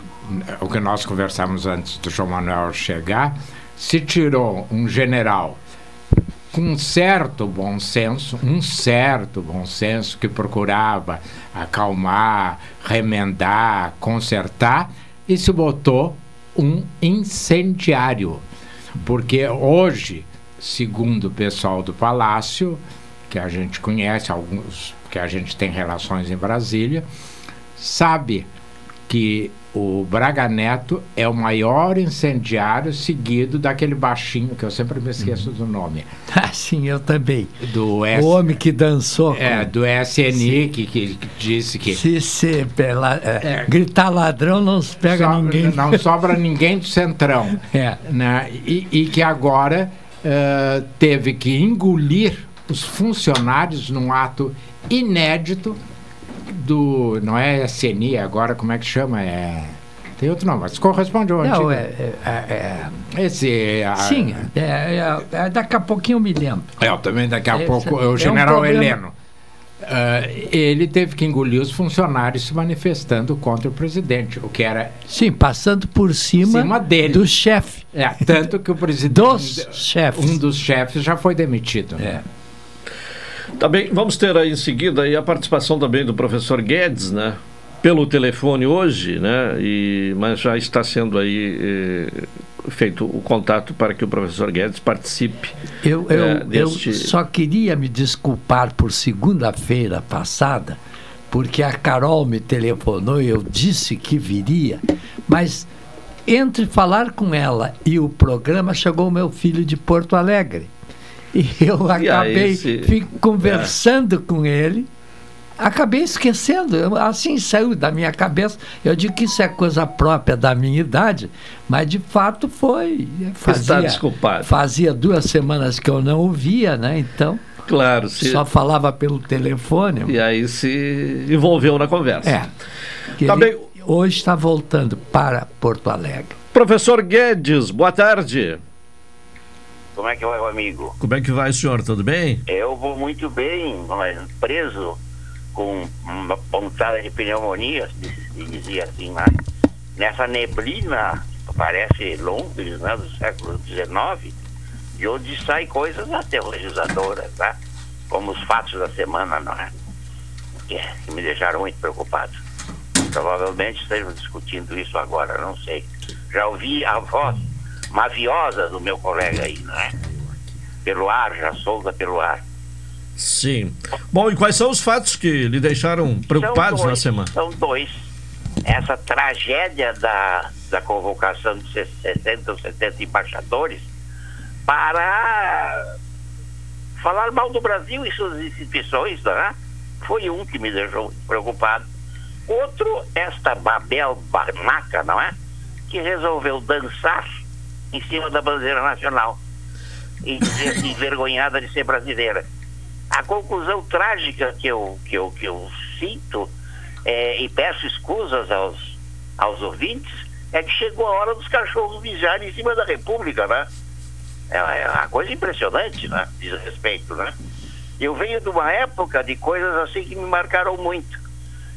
o que nós conversamos antes do João Manuel chegar, se tirou um general com um certo bom senso, um certo bom senso que procurava acalmar, remendar, consertar, e se botou um incendiário. Porque hoje, segundo o pessoal do Palácio, que a gente conhece, alguns que a gente tem relações em Brasília, sabe que o Braga Neto é o maior incendiário seguido daquele baixinho, que eu sempre me esqueço uhum. do nome. Ah, sim, eu também. Do S... O homem que dançou. É, do SNI, que, que, disse que. Se, se pela, é, é, gritar ladrão, não se pega sobra, ninguém. Não sobra ninguém do centrão. É. Né? E, e que agora uh, teve que engolir os funcionários num ato inédito do. Não é SNI agora, como é que chama? É. Tem outro nome, mas corresponde ao Não, é, é, é, é, Esse. A, sim, é, é, daqui a pouquinho eu me lembro. É, também daqui a pouco. O general um Heleno. Uh, ele teve que engolir os funcionários se manifestando contra o presidente, o que era. Sim, passando por cima, cima dele. do chefe. É, tanto que o presidente. dos chefes. Um dos chefes já foi demitido. É. Também tá vamos ter aí em seguida aí a participação também do professor Guedes, né? Pelo telefone hoje, né? E, mas já está sendo aí eh, feito o contato para que o professor Guedes participe. Eu, eu, eh, deste... eu só queria me desculpar por segunda-feira passada, porque a Carol me telefonou e eu disse que viria, mas entre falar com ela e o programa chegou o meu filho de Porto Alegre. E eu acabei se... conversando é. com ele, acabei esquecendo, assim saiu da minha cabeça. Eu digo que isso é coisa própria da minha idade, mas de fato foi. Fazia, Está desculpado. Fazia duas semanas que eu não ouvia, né? Então. Claro, se... só falava pelo telefone. E aí se envolveu na conversa. É. Tá bem... Hoje está voltando para Porto Alegre. Professor Guedes, boa tarde. Como é que vai, amigo? Como é que vai, senhor? Tudo bem? Eu vou muito bem, mas preso com uma pontada de pneumonia, se dizia assim, né? nessa neblina, parece Londres, né, do século XIX, de onde saem coisas aterrorizadoras, né? Como os fatos da semana, não é? Que, que me deixaram muito preocupado. Provavelmente estejam discutindo isso agora, não sei. Já ouvi a voz mafiosa do meu colega aí, não é? Pelo ar, já solta pelo ar. Sim. Bom, e quais são os fatos que lhe deixaram preocupados dois, na semana? São dois. Essa tragédia da, da convocação de 60 ou 70 embaixadores para falar mal do Brasil e suas instituições, não é? Foi um que me deixou preocupado. Outro, esta Babel Barnaca, não é? Que resolveu dançar em cima da bandeira nacional e dizer-se envergonhada de ser brasileira. A conclusão trágica que eu, que eu, que eu sinto é, e peço escusas aos, aos ouvintes é que chegou a hora dos cachorros mijarem em cima da República, né? É, é uma coisa impressionante, né? Diz respeito, né? Eu venho de uma época de coisas assim que me marcaram muito.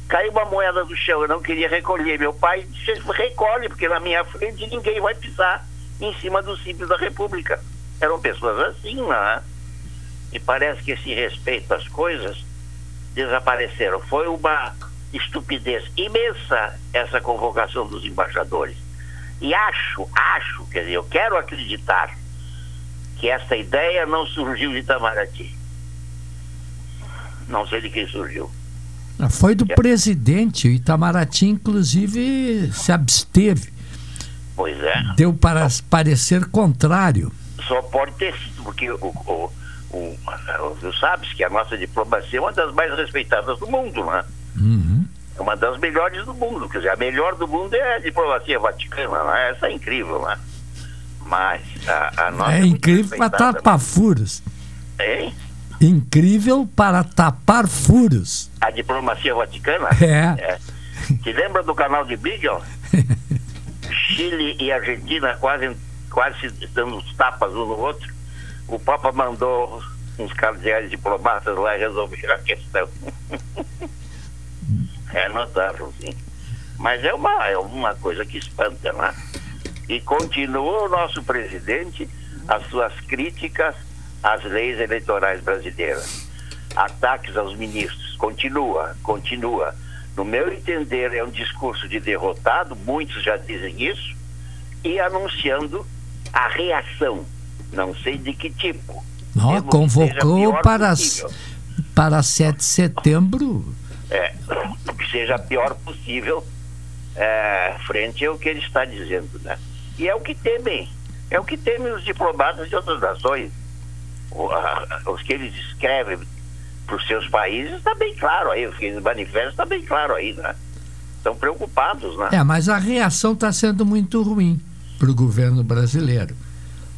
Caiu uma moeda do chão, eu não queria recolher. Meu pai disse, recolhe, porque na minha frente ninguém vai pisar em cima dos símbolos da República. Eram pessoas assim, não é? E parece que esse respeito às coisas desapareceram. Foi uma estupidez imensa essa convocação dos embaixadores. E acho, acho, quer dizer, eu quero acreditar que essa ideia não surgiu de Itamaraty. Não sei de quem surgiu. Foi do é. presidente. O Itamaraty, inclusive, se absteve. Pois é. Deu para parecer contrário. Só pode ter sido, porque o, o, o, tu sabes que a nossa diplomacia é uma das mais respeitadas do mundo, né? Uhum. É uma das melhores do mundo. Quer dizer, a melhor do mundo é a diplomacia vaticana, né? Essa é incrível, né? Mas a, a nossa. É, é incrível para tapar furos. Hein? Incrível para tapar furos. A diplomacia vaticana? É. é. Te lembra do canal de Beagle? Chile e Argentina quase, quase dando tapas um no outro, o Papa mandou uns cardeais diplomatas lá resolver a questão. é notável, sim. Mas é uma, é uma coisa que espanta, né? E continua o nosso presidente as suas críticas às leis eleitorais brasileiras. Ataques aos ministros. Continua, continua no meu entender, é um discurso de derrotado, muitos já dizem isso, e anunciando a reação, não sei de que tipo. Não, convocou para, para 7 de setembro. É, que seja pior possível é, frente ao que ele está dizendo, né? E é o que temem, é o que temem os diplomatas de outras nações. Os que eles escrevem para os seus países, está bem claro aí, os que manifestam está bem claro aí, né? Estão preocupados, né? É, mas a reação está sendo muito ruim para o governo brasileiro.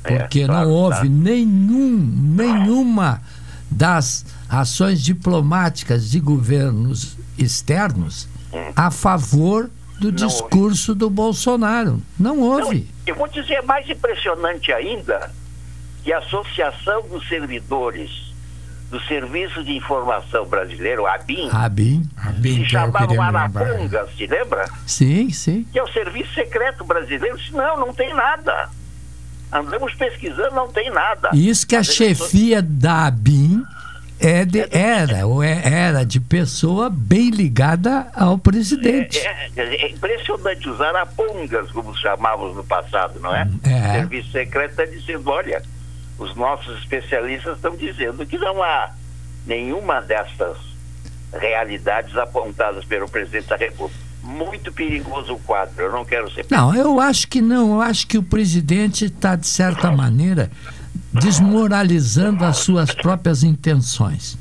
É, porque é, claro, não houve tá. nenhum, nenhuma das ações diplomáticas de governos externos hum. a favor do não discurso houve. do Bolsonaro. Não houve. Não, eu vou dizer mais impressionante ainda que a Associação dos Servidores do Serviço de Informação Brasileiro, ABIN, ABIN, ABIN se chamava Araponga, se lembra? Sim, sim. Que é o Serviço Secreto Brasileiro. Disse, não, não tem nada. Andamos pesquisando, não tem nada. Isso que a chefia da ABIN é de, era, ou é, era de pessoa bem ligada ao presidente. É, é, é impressionante usar apongas, como chamávamos no passado, não é? É. O serviço secreto está dizendo, olha, os nossos especialistas estão dizendo que não há nenhuma dessas realidades apontadas pelo presidente da República. Muito perigoso o quadro, eu não quero ser. Não, eu acho que não. Eu acho que o presidente está, de certa maneira, desmoralizando as suas próprias intenções.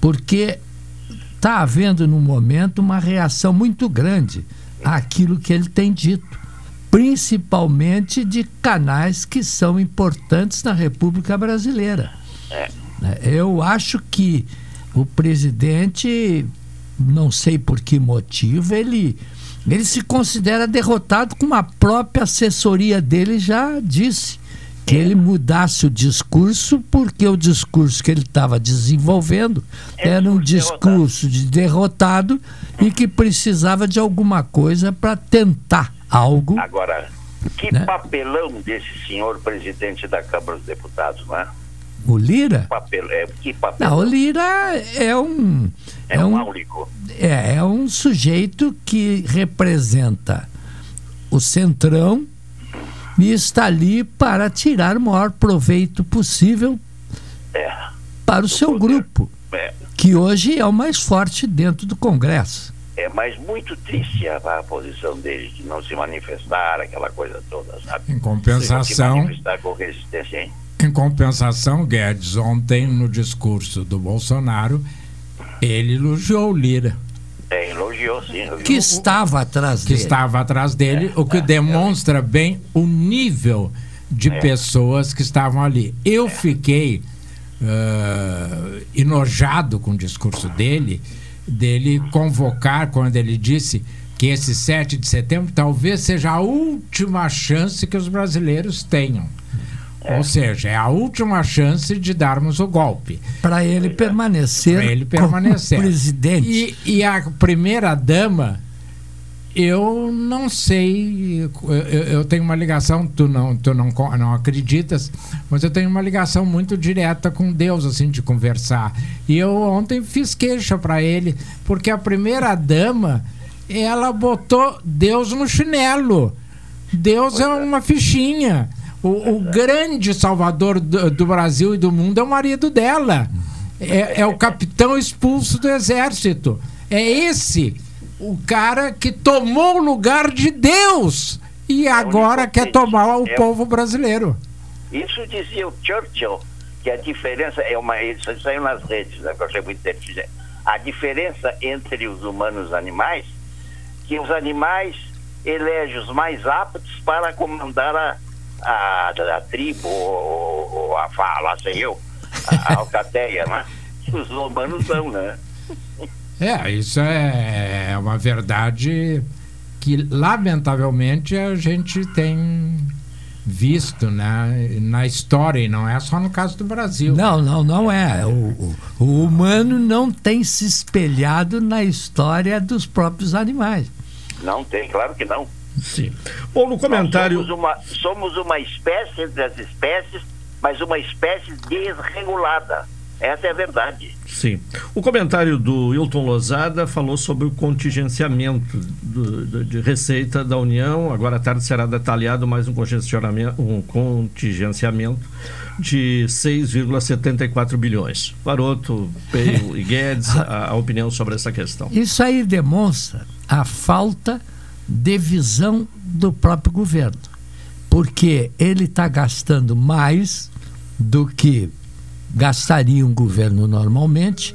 Porque está havendo, no momento, uma reação muito grande àquilo que ele tem dito, principalmente de canais que são importantes na República Brasileira. É. Eu acho que o presidente, não sei por que motivo, ele, ele se considera derrotado, como a própria assessoria dele já disse. Que ele mudasse o discurso, porque o discurso que ele estava desenvolvendo era um discurso de derrotado e que precisava de alguma coisa para tentar algo. Agora, que Né? papelão desse senhor presidente da Câmara dos Deputados, não é? O Lira? Papel, é, que papelão. Não, o Lira é um. É um áulico. É, é um sujeito que representa o centrão e está ali para tirar o maior proveito possível É, para o seu grupo, é, que hoje é o mais forte dentro do Congresso. É, mas muito triste a, a posição dele de não se manifestar, aquela coisa toda, sabe? Em compensação- Se manifestar com resistência, hein? Em compensação, Guedes, ontem no discurso do Bolsonaro, ele elogiou o Lira, É, elogiou sim. elogiou. Que estava atrás que dele. estava atrás dele, o que demonstra bem o nível de É. pessoas que estavam ali. Eu fiquei ah, enojado com o discurso dele, dele convocar, quando ele disse que esse 7 de setembro talvez seja a última chance que os brasileiros tenham. Ou seja, é a última chance de darmos o golpe. Para ele permanecer, Para ele permanecer. presidente. E, e a primeira dama, eu não sei. Eu, eu- tenho uma ligação, tu não, tu não, não acreditas, mas eu tenho uma ligação muito direta com Deus, assim, de conversar. E eu ontem fiz queixa para ele, porque a primeira dama, ela botou Deus no chinelo. Deus é uma fichinha. O, o grande salvador do, do Brasil e do mundo é o marido dela. É, é o capitão expulso do exército. É esse o cara que tomou o lugar de Deus e agora quer tomar o É povo brasileiro. Isso dizia o Churchill, que a diferença é uma. Isso saiu nas redes, né, que eu achei muito interessante. A diferença entre os humanos e os animais, que os animais elegem os mais aptos para comandar a, a, a tribo, ou, ou a fala, sei eu, a, a alcateia, né? Os humanos não, né? É, isso é uma verdade que, lamentavelmente, a gente tem visto né, na história, e não é só no caso do Brasil. Não, não, não é. O, o- humano não tem se espelhado na história dos próprios animais. Não tem, claro que não. Sim. Bom, no comentário. Somos uma, somos uma espécie entre as espécies, mas uma espécie desregulada. Essa é a verdade. Sim. O comentário do Hilton Lozada falou sobre o contingenciamento do- do- de receita da União. Agora à tarde será detalhado mais um contingenciamento, um contingenciamento de 6,74 bilhões. Varoto, Peio e Guedes, a, a opinião sobre essa questão. Isso aí demonstra a falta de visão do próprio governo. Porque ele está gastando mais do que gastaria um governo normalmente,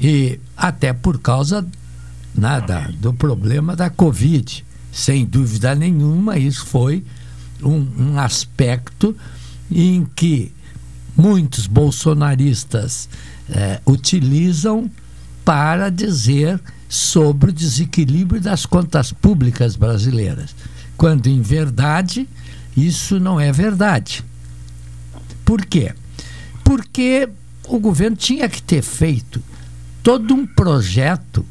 e até por causa nada do problema da Covid. Sem dúvida nenhuma, isso foi um, um aspecto em que muitos bolsonaristas eh, utilizam para dizer sobre o desequilíbrio das contas públicas brasileiras, quando em verdade isso não é verdade. Por quê? Porque o governo tinha que ter feito todo um projeto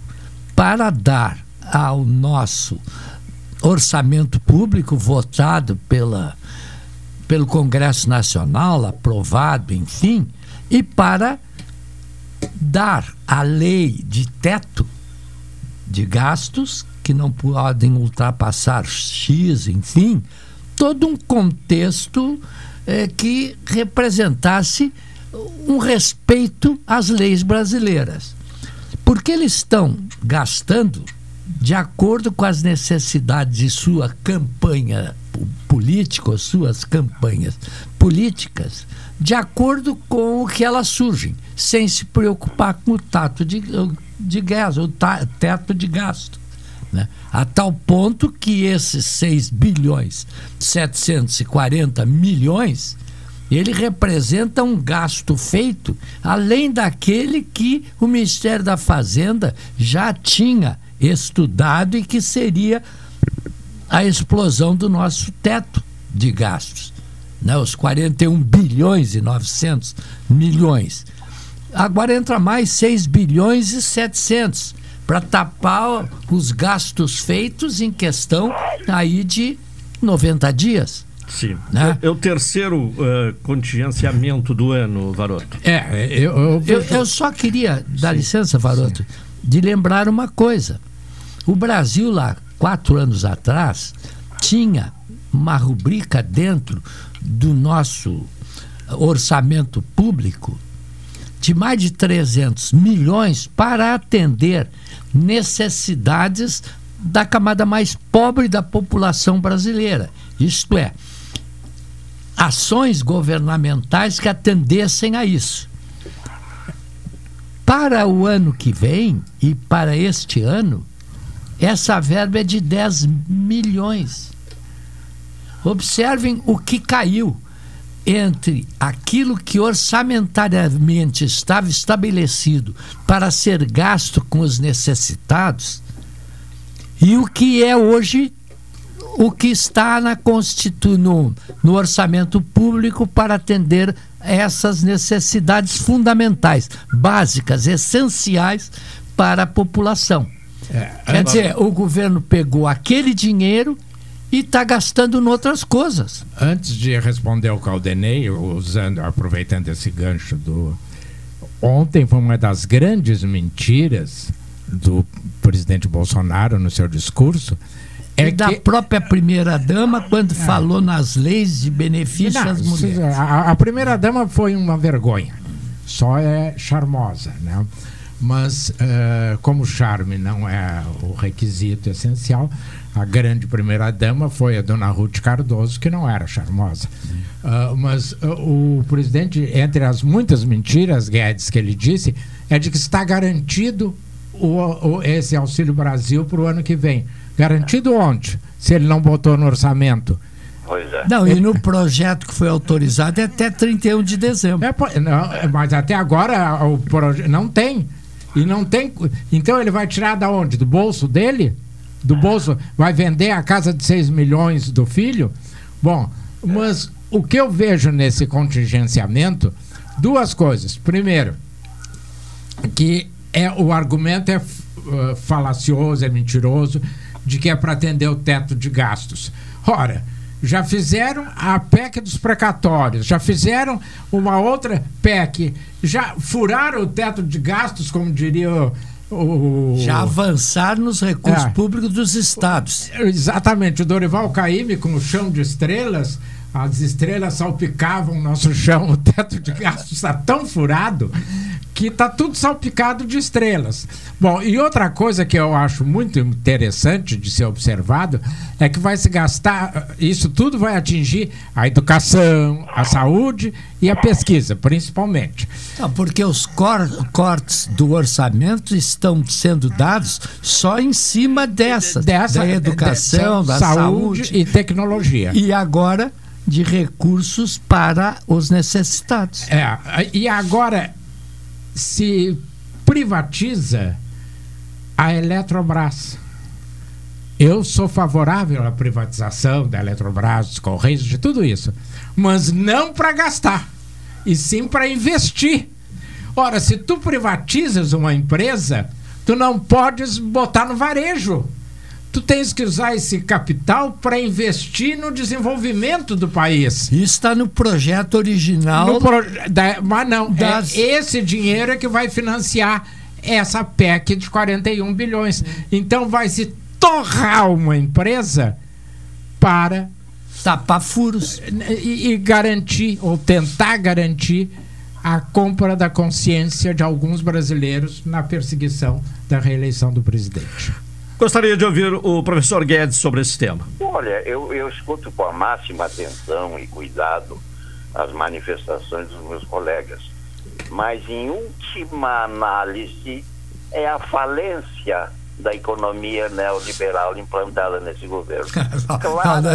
para dar ao nosso orçamento público votado pela, pelo Congresso Nacional, aprovado, enfim, e para dar a lei de teto de gastos que não podem ultrapassar X, enfim, todo um contexto eh, que representasse um respeito às leis brasileiras. Porque eles estão gastando de acordo com as necessidades de sua campanha política, ou suas campanhas políticas, de acordo com o que elas surgem, sem se preocupar com o tato de, de gás, o teto de gasto. Né? A tal ponto que esses 6 bilhões 740 milhões ele representa um gasto feito além daquele que o Ministério da Fazenda já tinha estudado e que seria a explosão do nosso teto de gastos, né? os 41 bilhões e 900 milhões. Agora entra mais 6 bilhões e 700 para tapar os gastos feitos em questão aí de 90 dias. Sim. Né? É, é o terceiro uh, contingenciamento do ano, Varoto. É, eu, eu, eu, eu só queria, dá Sim. licença, Varoto, Sim. de lembrar uma coisa. O Brasil, lá, quatro anos atrás, tinha uma rubrica dentro do nosso orçamento público de mais de 300 milhões para atender necessidades da camada mais pobre da população brasileira. Isto é, ações governamentais que atendessem a isso. Para o ano que vem e para este ano, essa verba é de 10 milhões. Observem o que caiu entre aquilo que orçamentariamente estava estabelecido para ser gasto com os necessitados e o que é hoje o que está na Constitu no, no orçamento público para atender essas necessidades fundamentais, básicas, essenciais para a população. É, Quer dizer, o governo pegou aquele dinheiro e está gastando em outras coisas. Antes de responder ao Caldenei, usando, aproveitando esse gancho do. Ontem foi uma das grandes mentiras do presidente Bolsonaro no seu discurso. É da própria primeira-dama, quando é. falou nas leis de benefício Não, às mulheres. A, a primeira-dama foi uma vergonha. Só é charmosa, né? Mas, uh, como o charme não é o requisito essencial, a grande primeira-dama foi a dona Ruth Cardoso, que não era charmosa. Uh, mas uh, o presidente, entre as muitas mentiras, Guedes, que ele disse, é de que está garantido o, o, esse Auxílio Brasil para o ano que vem. Garantido onde? Se ele não botou no orçamento. Pois é. Não, e no projeto que foi autorizado é até 31 de dezembro. É, não, mas até agora o projeto não tem. E não tem. Então ele vai tirar da onde? Do bolso dele? Do bolso? Vai vender a casa de 6 milhões do filho? Bom, mas o que eu vejo nesse contingenciamento, duas coisas. Primeiro, que é o argumento é uh, falacioso, é mentiroso, de que é para atender o teto de gastos. Ora, já fizeram a PEC dos precatórios, já fizeram uma outra PEC, já furaram o teto de gastos, como diria o. o já avançaram nos recursos é, públicos dos estados. Exatamente. O Dorival Caymmi, com o chão de estrelas, as estrelas salpicavam nosso chão, o teto de gastos está tão furado que está tudo salpicado de estrelas. Bom, e outra coisa que eu acho muito interessante de ser observado é que vai se gastar, isso tudo vai atingir a educação, a saúde e a pesquisa, principalmente. Não, porque os cor cortes do orçamento estão sendo dados só em cima dessa, dessa da educação, de, de, da saúde, saúde e tecnologia. E agora de recursos para os necessitados. É, e agora se privatiza a Eletrobras. Eu sou favorável à privatização da Eletrobras, dos Correios, de tudo isso, mas não para gastar, e sim para investir. Ora, se tu privatizas uma empresa, tu não podes botar no varejo. Tu tens que usar esse capital para investir no desenvolvimento do país. Isso está no projeto original. No pro, da, mas não, das... é esse dinheiro é que vai financiar essa PEC de 41 bilhões. Então vai se torrar uma empresa para tapar furos e, e garantir ou tentar garantir a compra da consciência de alguns brasileiros na perseguição da reeleição do presidente. Gostaria de ouvir o professor Guedes sobre esse tema. Olha, eu, eu escuto com a máxima atenção e cuidado as manifestações dos meus colegas, mas em última análise é a falência da economia neoliberal implantada nesse governo. Estás claro,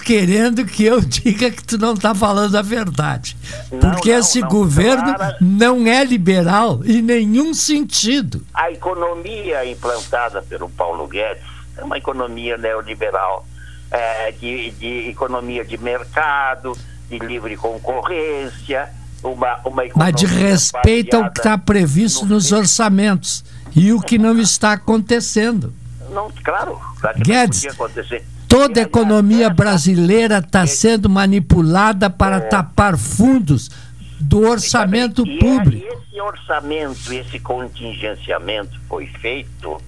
querendo que eu diga que tu não está falando a verdade. Não, Porque não, esse não, governo clara... não é liberal em nenhum sentido. A economia implantada pelo Paulo Guedes é uma economia neoliberal, é, de, de economia de mercado, de livre concorrência, uma, uma Mas de respeito ao que está previsto no nos orçamentos e o que não está acontecendo. Não, claro, claro Guedes, toda a economia brasileira está sendo manipulada para é. tapar fundos do orçamento e, público. E esse orçamento, esse contingenciamento foi feito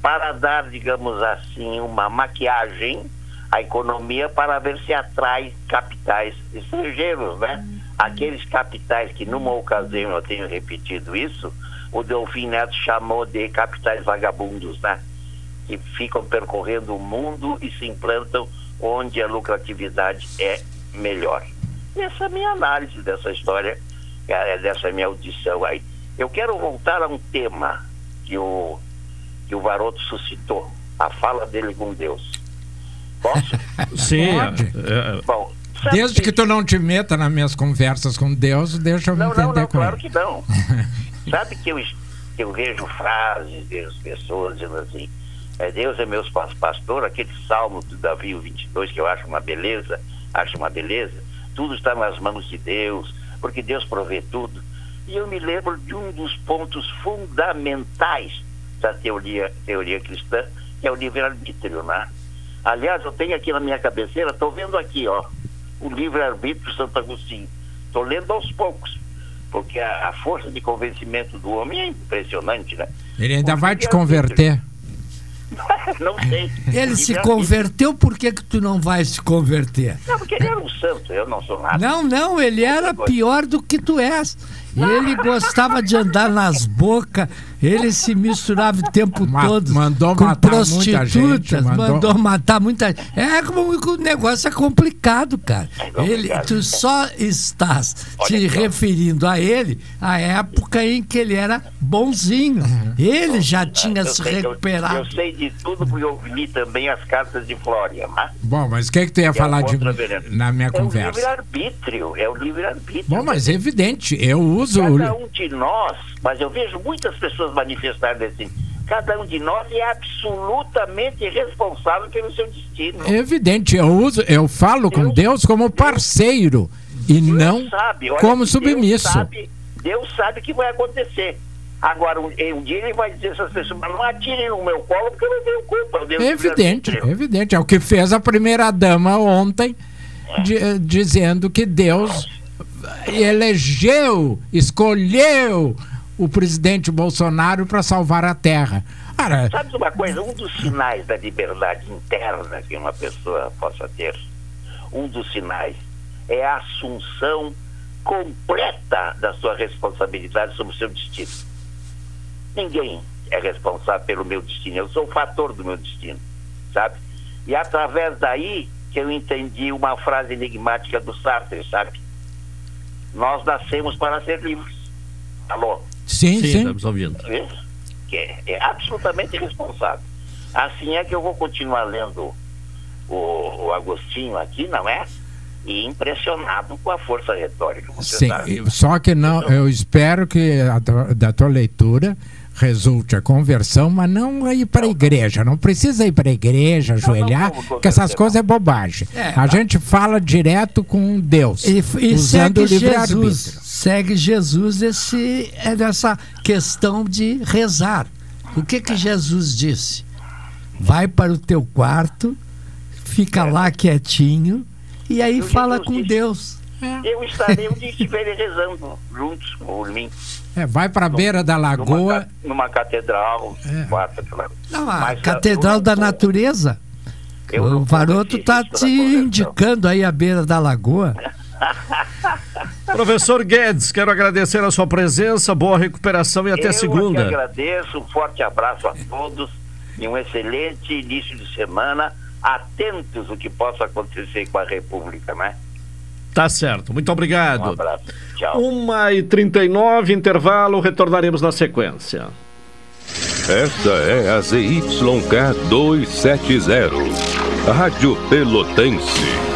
para dar, digamos assim, uma maquiagem à economia para ver se atrai capitais estrangeiros, né? Aqueles capitais que numa ocasião eu tenho repetido isso, o Delfim Neto chamou de capitais vagabundos, né? Que ficam percorrendo o mundo e se implantam onde a lucratividade é melhor. Essa é a minha análise dessa história, é, dessa minha audição aí. Eu quero voltar a um tema que o, que o Varoto suscitou, a fala dele com Deus. Posso? Sim. É, é. Bom, Desde que tu não te meta nas minhas conversas com Deus, deixa eu não, me entender não, não, com claro ele. que não. Sabe que eu, eu vejo frases, vejo pessoas dizendo assim, é, Deus é meu pastor, aquele salmo do Davi, o 22, que eu acho uma beleza, acho uma beleza, tudo está nas mãos de Deus, porque Deus provê tudo. E eu me lembro de um dos pontos fundamentais da teoria, teoria cristã, que é o livre-arbítrio, né? Aliás, eu tenho aqui na minha cabeceira, estou vendo aqui, ó, o livre-arbítrio Santo Agostinho. Estou lendo aos poucos porque a, a, força de convencimento do homem é impressionante, né? Ele ainda porque vai te converter. não sei. Ele se converteu, por que, que tu não vai se converter? Não, porque ele era um santo, eu não sou nada. Não, não, ele era pior do que tu és. Ele gostava de andar nas bocas, ele se misturava o tempo Ma todo mandou com matar prostitutas, gente, mandou... mandou... matar muita gente. É como o negócio é complicado, cara. É complicado. Ele, tu só estás Olha te então. referindo a ele à época em que ele era bonzinho. Uhum. Ele já tinha eu se recuperado. Eu, eu, sei de tudo porque eu li também as cartas de Flória. Mas... Bom, mas o que, é que tu ia que é falar de, na minha é conversa? É o livre-arbítrio, é o livre-arbítrio. Bom, mas é evidente, eu uso uso. Cada um de nós, mas eu vejo muitas pessoas manifestarem assim. Cada um de nós é absolutamente responsável pelo seu destino. É evidente, eu uso, eu falo Deus, com Deus como parceiro Deus, e não sabe, como submisso. Deus sabe, Deus sabe o que vai acontecer. Agora, um, um, dia ele vai dizer essas pessoas, mas não atirem no meu colo porque eu não tenho culpa. é evidente, é evidente. É o que fez a primeira dama ontem, é. de, dizendo que Deus elegeu, escolheu o presidente Bolsonaro para salvar a terra. Cara, Sabe uma coisa? Um dos sinais da liberdade interna que uma pessoa possa ter, um dos sinais é a assunção completa da sua responsabilidade sobre o seu destino. Ninguém é responsável pelo meu destino, eu sou o fator do meu destino, sabe? E através daí que eu entendi uma frase enigmática do Sartre, sabe? Nós nascemos para ser livres. Alô? Sim, sim. Estamos ouvindo. Que é, é, absolutamente irresponsável. Assim é que eu vou continuar lendo o, o Agostinho aqui, não é? E impressionado com a força retórica. Sim, só que não, eu espero que a, da tua leitura resulte a conversão, mas não ir para a igreja. Não precisa ir para a igreja, ajoelhar, que essas coisas é bobagem. É, a gente fala direto com Deus, e, e usando o livre-arbítrio. Segue Jesus esse, é dessa questão de rezar. O que que Jesus disse? vai para o teu quarto, fica É. lá quietinho e aí Eu fala com disse- Deus. Eu estarei o dia que estiverem rezando juntos por mim. É, vai para a beira da Numa, lagoa. ca- numa catedral, É. quarta, claro. Não, a Mas, Catedral da Natureza. o Varoto está te indicando aí a beira da lagoa. Professor Guedes, quero agradecer a sua presença, boa recuperação e até eu segunda. Eu agradeço, um forte abraço a todos e um excelente início de semana, atentos o que possa acontecer com a República, né? Tá certo, muito obrigado. Um abraço, tchau. 1h39, intervalo, retornaremos na sequência. Esta é a ZYK 270, Rádio Pelotense,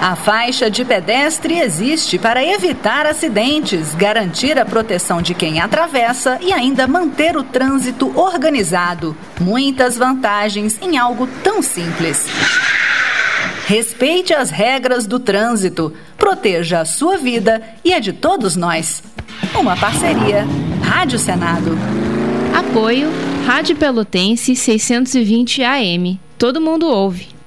A faixa de pedestre existe para evitar acidentes, garantir a proteção de quem atravessa e ainda manter o trânsito organizado. Muitas vantagens em algo tão simples. Respeite as regras do trânsito, proteja a sua vida e a de todos nós. Uma parceria. Rádio Senado. Apoio Rádio Pelotense 620 AM. Todo mundo ouve.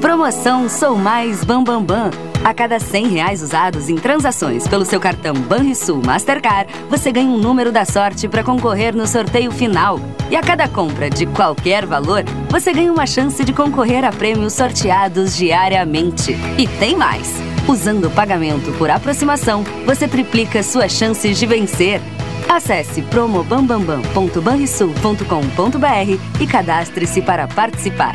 Promoção Sou Mais Bambambam. Bam, Bam. A cada 100 reais usados em transações pelo seu cartão Banrisul Mastercard, você ganha um número da sorte para concorrer no sorteio final. E a cada compra de qualquer valor, você ganha uma chance de concorrer a prêmios sorteados diariamente. E tem mais! Usando o pagamento por aproximação, você triplica suas chances de vencer. Acesse promobambambam.banrisul.com.br e cadastre-se para participar.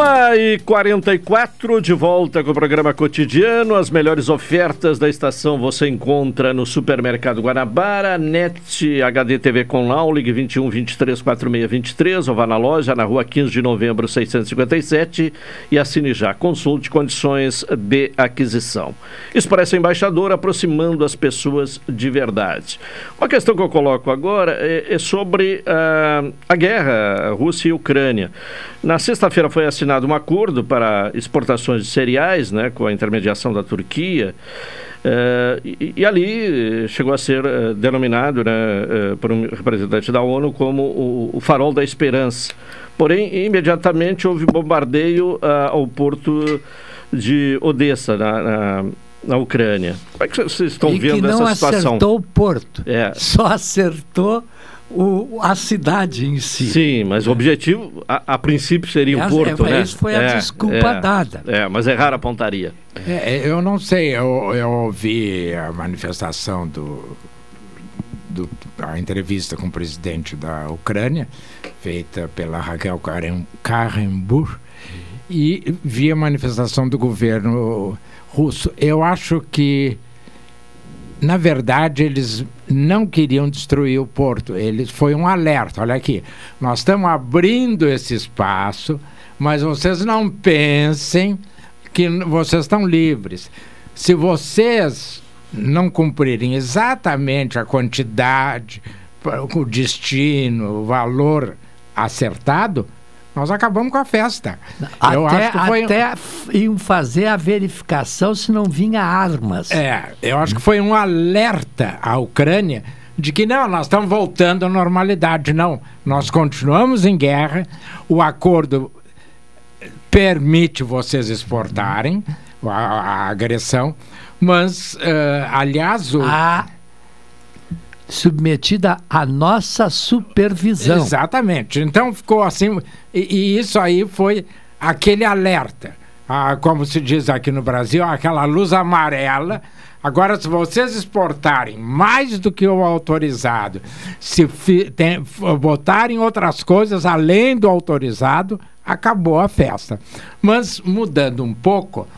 Uma e 44 de volta com o programa cotidiano. As melhores ofertas da estação você encontra no Supermercado Guanabara, NET HD TV com Laulig 21 23 46 23, ou vá na loja na rua 15 de novembro 657 e assine já. Consulte condições de aquisição. Expressa Embaixador aproximando as pessoas de verdade. Uma questão que eu coloco agora é, é sobre uh, a guerra Rússia e Ucrânia. Na sexta-feira foi assinado um acordo para exportações de cereais, né, com a intermediação da Turquia. Uh, e, e, ali chegou a ser uh, denominado né, por um representante da ONU como o, o, farol da esperança. Porém, imediatamente houve bombardeio ao porto de Odessa, na, na, na, Ucrânia. Como é que vocês estão e vendo essa situação? não acertou o porto, é. só acertou o, a cidade em si. Sim, mas o objetivo, a, a princípio, seria o porto, é, né? Isso foi a é, desculpa é, dada. É, mas erraram a pontaria. É, eu não sei, eu, eu ouvi a manifestação do, do, a entrevista com o presidente da Ucrânia, feita pela Raquel Karrenburg, e vi a manifestação do governo russo. Eu acho que na verdade, eles não queriam destruir o porto. Eles foi um alerta. Olha aqui, nós estamos abrindo esse espaço, mas vocês não pensem que vocês estão livres. Se vocês não cumprirem exatamente a quantidade, o destino, o valor acertado, nós acabamos com a festa. Até, eu acho que foi até iam fazer a verificação se não vinha armas. É, eu acho que foi um alerta à Ucrânia de que não, nós estamos voltando à normalidade. Não, nós continuamos em guerra, o acordo permite vocês exportarem a, a agressão, mas, uh, aliás, o. A submetida à nossa supervisão. Exatamente. Então ficou assim, e, e isso aí foi aquele alerta, ah, como se diz aqui no Brasil, aquela luz amarela. Agora, se vocês exportarem mais do que o autorizado, se tem, botarem outras coisas além do autorizado, acabou a festa. Mas mudando um pouco,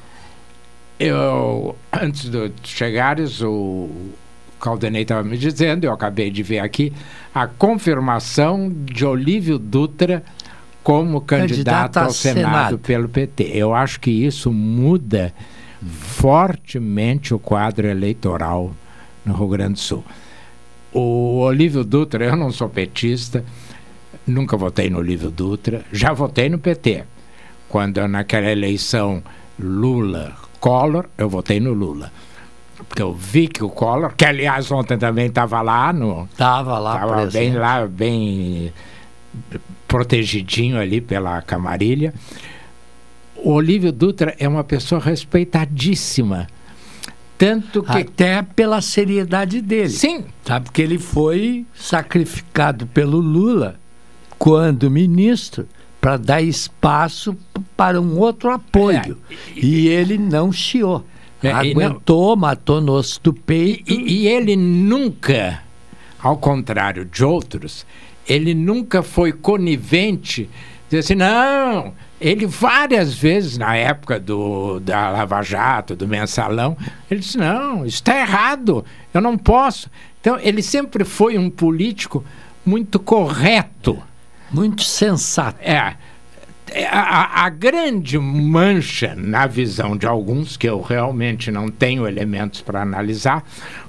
eu antes de chegares, o Caldenei estava me dizendo, eu acabei de ver aqui, a confirmação de Olívio Dutra como candidato, candidato ao Senado, Senado pelo PT. Eu acho que isso muda fortemente o quadro eleitoral no Rio Grande do Sul. O Olívio Dutra, eu não sou petista, nunca votei no Olívio Dutra, já votei no PT. Quando naquela eleição Lula-Collor, eu votei no Lula porque eu vi que o Collor, que aliás ontem também estava lá no. Estava lá, Estava bem lá, bem protegidinho ali pela camarilha. O Olívio Dutra é uma pessoa respeitadíssima. Tanto que. Até pela seriedade dele. Sim. Sabe que ele foi sacrificado pelo Lula quando ministro para dar espaço para um outro apoio. É. E ele não chiou. É, Aguentou, não, matou no osso do peito. E, e, ele nunca, ao contrário de outros, ele nunca foi conivente. Dizer assim, não, ele várias vezes, na época do, da Lava Jato, do mensalão, ele disse, não, isso está errado, eu não posso. Então, ele sempre foi um político muito correto. Muito sensato. É. É, a, a, grande mancha na visão de alguns, que eu realmente não tenho elementos para analisar,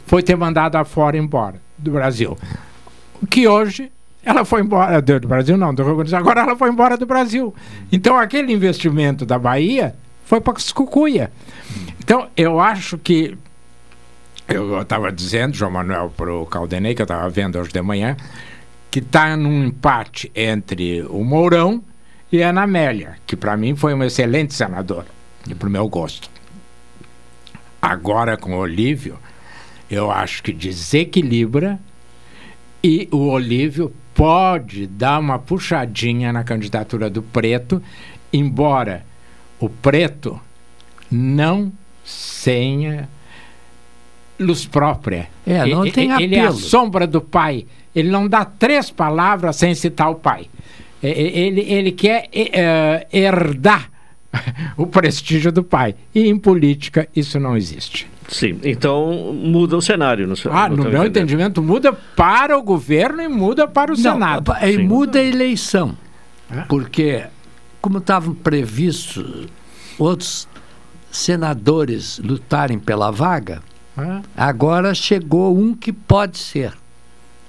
foi ter mandado a fora embora do Brasil. Que hoje ela foi embora do, Brasil, não, do Rio Grande do Sul, agora ela foi embora do Brasil. Então aquele investimento da Bahia foi para Cucuia. Então, eu acho que. Eu estava dizendo, João Manuel, para o Caldenei, que eu estava vendo hoje de manhã, que está num empate entre o Mourão e a Ana Amélia, que para mim foi um excelente senador, e para o meu gosto. Agora, com o Olívio, eu acho que desequilibra e o Olívio pode dar uma puxadinha na candidatura do Preto, embora o Preto não tenha luz própria. É, não ele, tem ele é a apelo. sombra do pai. Ele não dá três palavras sem citar o pai. E- e- Ele, ele quer eh, herdar o prestígio do pai. E em política isso não existe. Sim, então muda o cenário. No, Ah, no meu entendimento, muda para o governo e muda para o Não, Senado. E muda a eleição. Porque, como estavam previstos outros senadores lutarem pela vaga, Ah. agora chegou um que pode ser.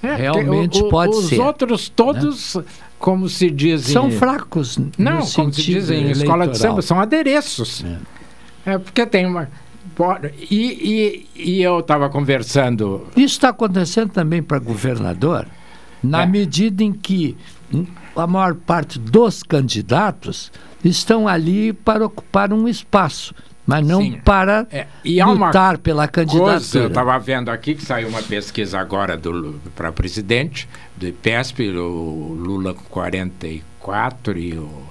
É, Realmente o- o- pode os ser. né? outros todos, como se dizem... São fracos. Não, como se sentido diz em escola de samba, são adereços. É, porque tem uma... E, e, e eu estava conversando... Isso está acontecendo também para governador, na É. medida em que a maior parte dos candidatos estão ali para ocupar um espaço, mas não Sim. para É, e lutar pela Coisa, eu candidatura. estava vendo aqui que saiu uma pesquisa agora para presidente do IPESP, o Lula com 44 e o,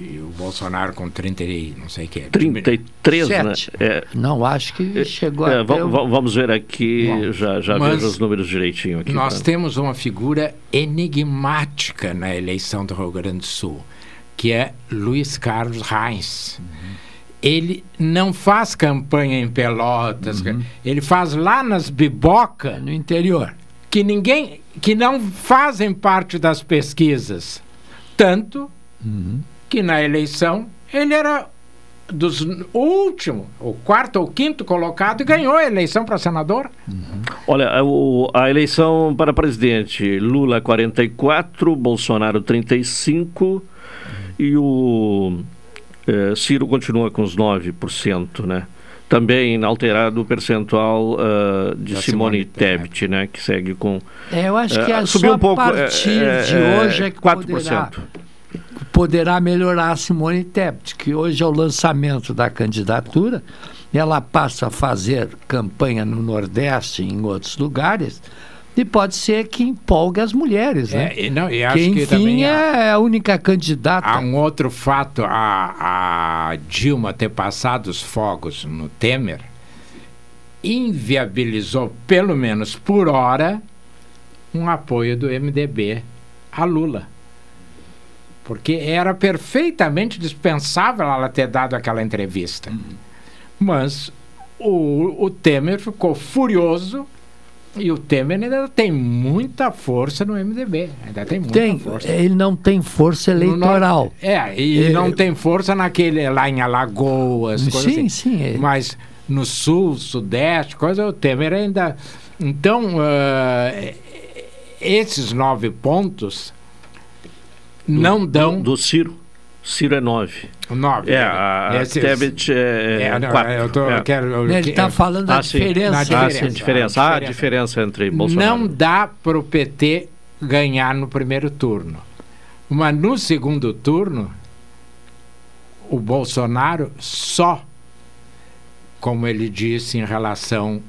e o Bolsonaro com 30 e não sei o que. 33, né? É, Não, acho que chegou é, a va- va- vamos ver aqui, Bom, já, já vejo os números direitinho aqui. Nós tá? temos uma figura enigmática na eleição do Rio Grande do Sul, que é Luiz Carlos Reis. Ele não faz campanha em Pelotas, ele faz lá nas bibocas no interior, que ninguém, que não fazem parte das pesquisas. Tanto que na eleição ele era dos último, o quarto ou quinto colocado e ganhou a eleição para senador. Olha, a, o- a eleição para presidente, Lula 44, Bolsonaro 35 e o eh, Ciro continua com os 9%, né? Também inalterado o percentual ah, de Da Simone, Simone Tebet, né? Que segue com... É, eu acho que eh, é subiu só um pouco, a partir eh, de hoje é que 4%. poderá, poderá melhorar a Simone Tebet, que hoje é o lançamento da candidatura. Ela passa a fazer campanha no Nordeste e em outros lugares. E pode ser que empolgue as mulheres, né? É, não, e acho que, que enfim, também é a única candidata. Há um outro fato, a, a Dilma ter passado os fogos no Temer inviabilizou, pelo menos por hora, um apoio do MDB a Lula. Porque era perfeitamente dispensável ela ter dado aquela entrevista. Mas o, o Temer ficou furioso e o Temer ainda tem muita força no MDB. Ainda tem muita Tem, força. ele não tem força No eleitoral. norte- É, e É, não tem força naquele lá em Alagoas, coisa Sim, assim. sim, é. Mas no sul, sudeste, coisa, o Temer ainda. Então, ah, esses nove pontos não dão. Do, do Ciro. Ciro é 9. Nove. É, a Esses- Tebet é, É, não, 4. eu tô- eu quero- eu Ele tá falando da diferença. Na diferença. diferença. Ah, sim, diferença. Ah, a diferença entre Bolsonaro. Não dá para o PT ganhar no primeiro turno. Mas no segundo turno, o Bolsonaro só, como ele disse em relação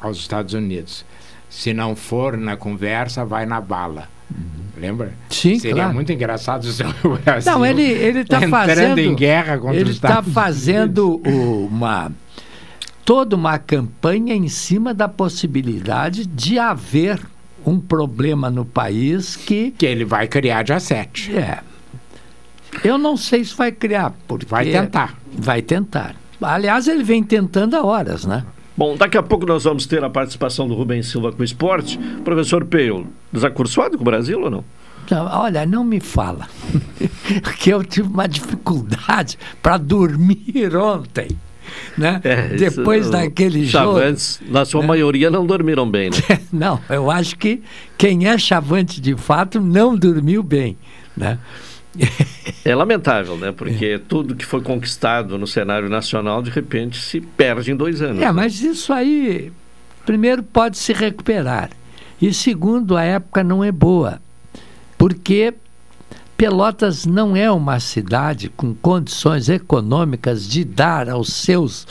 aos Estados Unidos, se não for na conversa, vai na bala. Lembra? Sim, Seria claro. muito engraçado se o Brasil Não, ele ele está fazendo em guerra contra ele os está fazendo uma toda uma campanha em cima da possibilidade de haver um problema no país que que ele vai criar dia 7. É. Eu não sei se vai criar, porque Vai tentar. Vai tentar. Aliás, ele vem tentando há horas, né? Bom, daqui a pouco nós vamos ter a participação do Rubens Silva com o esporte. Professor Peio, desacursado com o Brasil ou não? Olha, não me fala. que eu tive uma dificuldade para dormir ontem. Né? É, isso, Depois o- daquele os jogo. chavantes, na sua maioria, não dormiram bem, né? Não, eu acho que quem é chavante de fato não dormiu bem. Né? É lamentável, né? Porque é. tudo que foi conquistado no cenário nacional, de repente, se perde em dois anos. É, mas isso aí, primeiro, pode se recuperar. E segundo, a época não é boa. Porque Pelotas não é uma cidade com condições econômicas de dar aos seus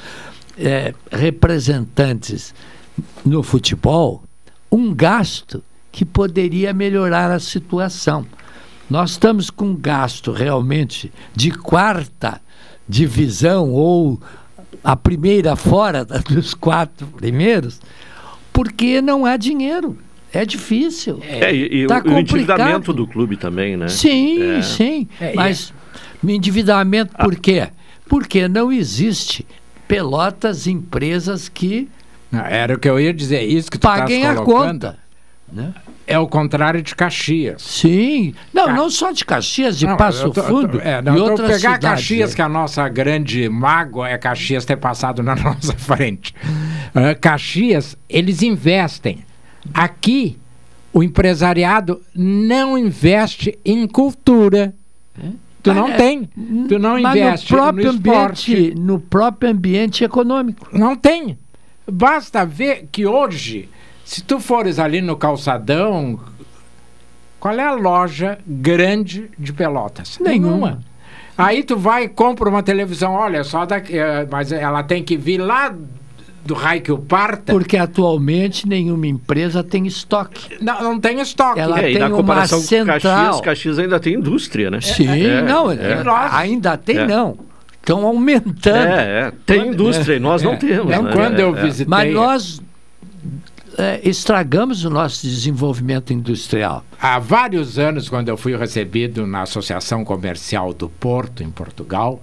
é, representantes no futebol um gasto que poderia melhorar a situação. Nós estamos com um gasto realmente de quarta divisão ou a primeira fora dos quatro primeiros, porque não há dinheiro. É difícil. É, e, tá o, o, endividamento do clube também, né? Sim, é. sim. É, mas é... endividamento por quê? Porque não existe Pelotas empresas que. Não, era o que eu ia dizer, isso que tu paguem a conta. Né? É o contrário de Caxias. Sim. Não, Ca... não só de Caxias, de não, Passo tô, Fundo. é, não, e outras pegar cidades, Caxias, é. que a nossa grande mágoa é Caxias ter passado na nossa frente. Uh, Caxias, eles investem. Aqui, o empresariado não investe em cultura. É? Tu não é, tem. Tu não investe no próprio no esporte. ambiente, no próprio ambiente econômico. Não tem. Basta ver que hoje se tu fores ali no calçadão, qual é a loja grande de Pelotas? Nenhuma. Aí tu vai e compra uma televisão, olha, só daqui, eh, mas ela tem que vir lá do raio que o parta. Porque atualmente nenhuma empresa tem estoque. Não, não tem estoque. Ela é, tem e na comparação uma central. com Caxias, Caxias ainda tem indústria, né? Sim, é, não, é, ainda tem é. não. Estão aumentando. É, é tem indústria e nós não temos. Né? Quando eu visitei... Mas nós é, estragamos o nosso desenvolvimento industrial. Há vários anos, quando eu fui recebido na Associação Comercial do Porto, em Portugal,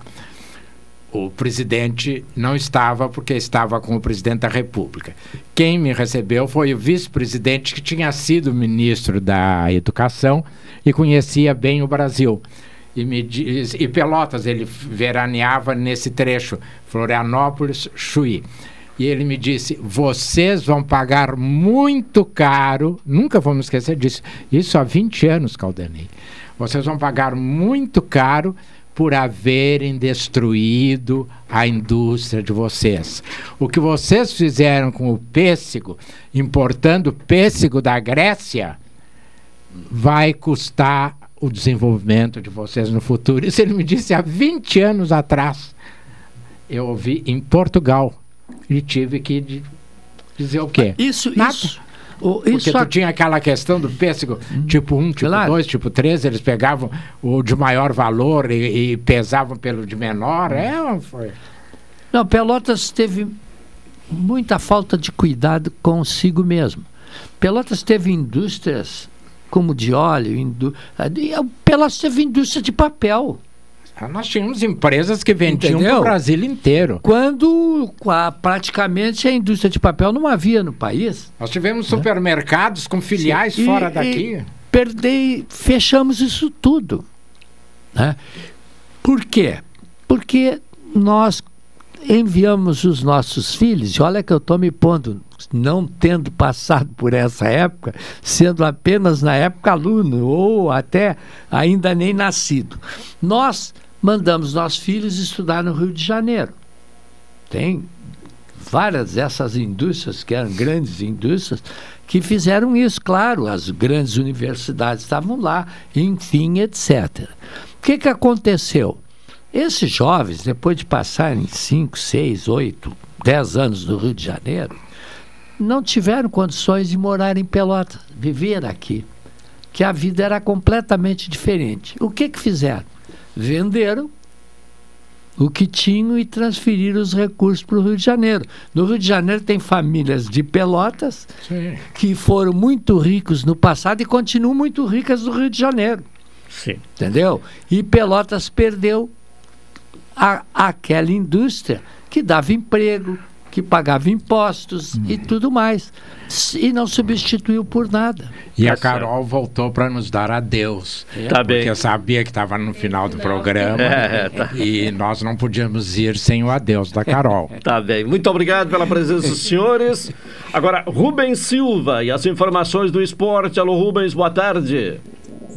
o presidente não estava porque estava com o presidente da República. Quem me recebeu foi o vice-presidente que tinha sido ministro da Educação e conhecia bem o Brasil. E, me diz, e Pelotas, ele veraneava nesse trecho, Florianópolis, Chuí. E ele me disse: vocês vão pagar muito caro, nunca vamos esquecer disso, isso há 20 anos, Caldanei. Vocês vão pagar muito caro por haverem destruído a indústria de vocês. O que vocês fizeram com o pêssego, importando pêssego da Grécia, vai custar o desenvolvimento de vocês no futuro. Isso ele me disse há 20 anos atrás. Eu ouvi em Portugal e tive que dizer o quê? Isso, Nada. isso. O, Porque tu tinha aquela questão do pêssego, hum. tipo 1, tipo 2, claro. tipo 3, eles pegavam o de maior valor e, e pesavam pelo de menor. É, foi. Não, Pelotas teve muita falta de cuidado consigo mesmo. Pelotas teve indústrias como de óleo, indú... Pelotas teve indústria de papel. Ah, nós tínhamos empresas que vendiam para o Brasil inteiro. Quando a, praticamente a indústria de papel não havia no país. Nós tivemos né? supermercados com filiais Sim, fora e, daqui. E perdei, fechamos isso tudo. Né? Por quê? Porque nós enviamos os nossos filhos, e olha que eu estou me pondo, não tendo passado por essa época, sendo apenas na época aluno, ou até ainda nem nascido. Nós mandamos nossos filhos estudar no Rio de Janeiro. Tem várias dessas indústrias, que eram grandes indústrias, que fizeram isso, claro, as grandes universidades estavam lá, enfim, etc. O que, que aconteceu? Esses jovens, depois de passarem 5, 6, 8, 10 anos no Rio de Janeiro, não tiveram condições de morar em Pelotas, viver aqui. Que a vida era completamente diferente. O que, que fizeram? Venderam o que tinham e transferiram os recursos para o Rio de Janeiro. No Rio de Janeiro tem famílias de Pelotas Sim. que foram muito ricos no passado e continuam muito ricas no Rio de Janeiro. Sim. Entendeu? E Pelotas perdeu a, aquela indústria que dava emprego, que pagava impostos hum. e tudo mais. E não substituiu por nada. E tá a Carol certo. voltou para nos dar adeus. É, tá porque bem. sabia que estava no final do programa é, tá. e nós não podíamos ir sem o adeus da Carol. tá bem. Muito obrigado pela presença dos senhores. Agora, Rubens Silva e as informações do esporte. Alô, Rubens, boa tarde.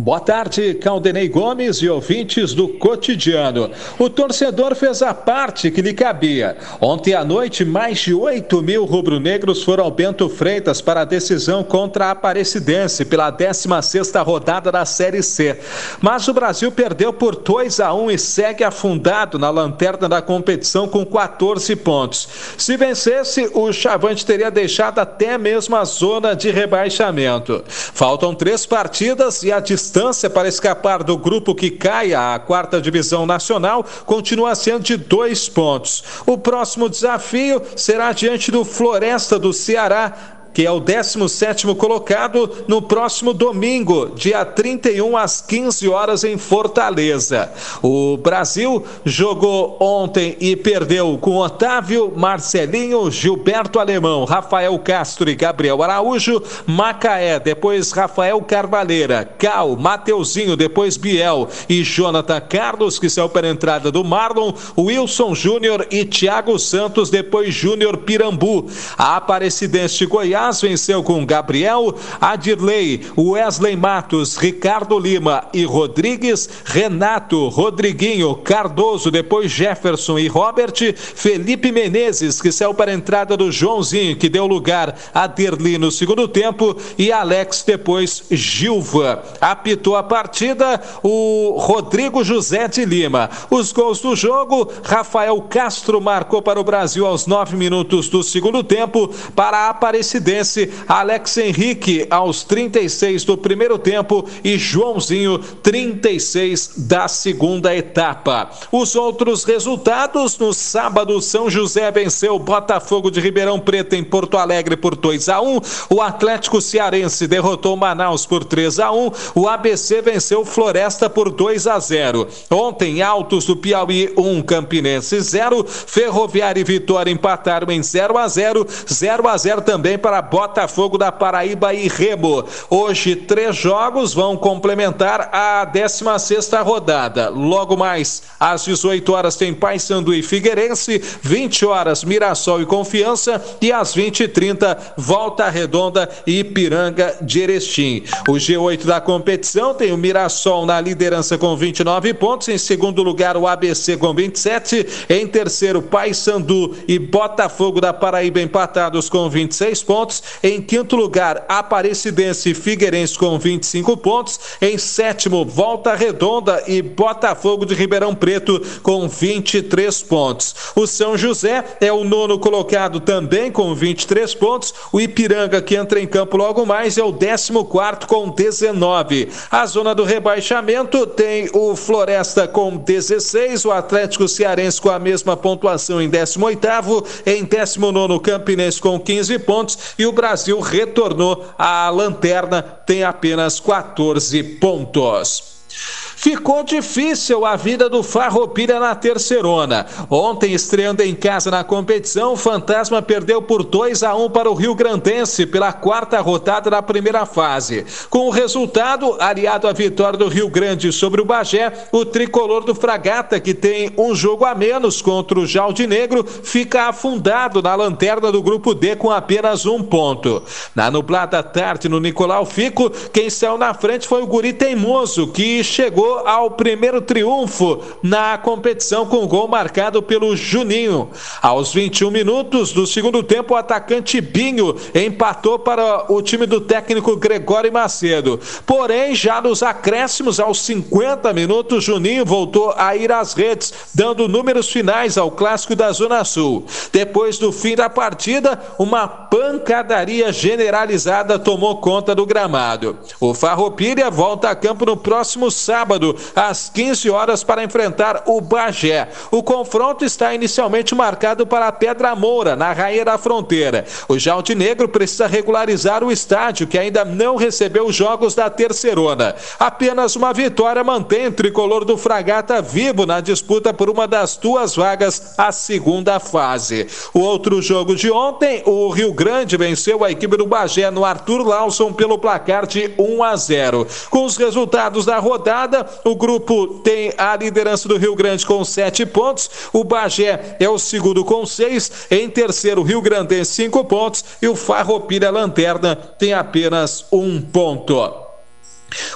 Boa tarde, Caldenei Gomes e ouvintes do cotidiano. O torcedor fez a parte que lhe cabia. Ontem à noite, mais de 8 mil rubro-negros foram ao Bento Freitas para a decisão contra a Aparecidense pela 16 rodada da Série C. Mas o Brasil perdeu por 2 a 1 e segue afundado na lanterna da competição com 14 pontos. Se vencesse, o Chavante teria deixado até mesmo a zona de rebaixamento. Faltam três partidas e a distância para escapar do grupo que cai à quarta divisão nacional continua sendo de dois pontos. O próximo desafio será diante do Floresta do Ceará que é o 17º colocado, no próximo domingo, dia 31 às 15 horas em Fortaleza. O Brasil jogou ontem e perdeu com Otávio, Marcelinho, Gilberto Alemão, Rafael Castro e Gabriel Araújo, Macaé, depois Rafael Carvalheira, Cal, Mateuzinho, depois Biel e Jonathan Carlos, que saiu para a entrada do Marlon, Wilson Júnior e Thiago Santos, depois Júnior Pirambu. A Aparecidense de Goiás Goiás venceu com Gabriel, Adirley, Wesley Matos, Ricardo Lima e Rodrigues, Renato, Rodriguinho, Cardoso, depois Jefferson e Robert, Felipe Menezes, que saiu para a entrada do Joãozinho, que deu lugar a Derli no segundo tempo, e Alex, depois Gilva. Apitou a partida o Rodrigo José de Lima. Os gols do jogo, Rafael Castro marcou para o Brasil aos nove minutos do segundo tempo para a Alex Henrique aos 36 do primeiro tempo e Joãozinho 36 da segunda etapa. Os outros resultados no sábado São José venceu o Botafogo de Ribeirão Preto em Porto Alegre por 2 a 1. O Atlético Cearense derrotou Manaus por 3 a 1. O ABC venceu Floresta por 2 a 0. Ontem Altos do Piauí 1 Campinense 0. Ferroviária e Vitória empataram em 0 a 0. 0 a 0 também para Botafogo da Paraíba e Remo. Hoje, três jogos vão complementar a 16 rodada. Logo mais, às 18 horas, tem Paysandu e Figueirense, 20 horas, Mirassol e Confiança, e às 20 e 30, Volta Redonda e Ipiranga de Erechim. O G8 da competição tem o Mirassol na liderança com 29 pontos, em segundo lugar, o ABC com 27, em terceiro, Paysandu e Botafogo da Paraíba empatados com 26 pontos. Em quinto lugar, Aparecidense e Figueirense com 25 pontos. Em sétimo, Volta Redonda e Botafogo de Ribeirão Preto com 23 pontos. O São José é o nono colocado também com 23 pontos. O Ipiranga, que entra em campo logo mais, é o 14 com 19. A zona do rebaixamento tem o Floresta com 16, o Atlético Cearense com a mesma pontuação em 18, em 19 Campinense com 15 pontos e o Brasil retornou à lanterna, tem apenas 14 pontos. Ficou difícil a vida do Farroupilha na terceirona. Ontem, estreando em casa na competição, o Fantasma perdeu por 2 a 1 para o Rio Grandense pela quarta rodada da primeira fase. Com o resultado, aliado à vitória do Rio Grande sobre o Bagé, o tricolor do Fragata, que tem um jogo a menos contra o Negro, fica afundado na lanterna do grupo D com apenas um ponto. Na nublada tarde no Nicolau Fico, quem saiu na frente foi o Guri Teimoso, que chegou ao primeiro triunfo na competição com gol marcado pelo Juninho. Aos 21 minutos do segundo tempo, o atacante Binho empatou para o time do técnico Gregório Macedo. Porém, já nos acréscimos, aos 50 minutos, Juninho voltou a ir às redes, dando números finais ao clássico da Zona Sul. Depois do fim da partida, uma pancadaria generalizada tomou conta do gramado. O Farroupilha volta a campo no próximo sábado sábado, às 15 horas, para enfrentar o Bagé. O confronto está inicialmente marcado para a Pedra Moura, na Rainha da Fronteira. O Jalde Negro precisa regularizar o estádio, que ainda não recebeu os jogos da terceirona. Apenas uma vitória mantém o tricolor do Fragata vivo na disputa por uma das duas vagas à segunda fase. O outro jogo de ontem, o Rio Grande venceu a equipe do Bagé no Arthur Lawson pelo placar de 1 a 0. Com os resultados da rodada, o grupo tem a liderança do Rio Grande com sete pontos. O Bagé é o segundo com seis. Em terceiro, o Rio Grande cinco pontos. E o Farroupilha Lanterna tem apenas um ponto.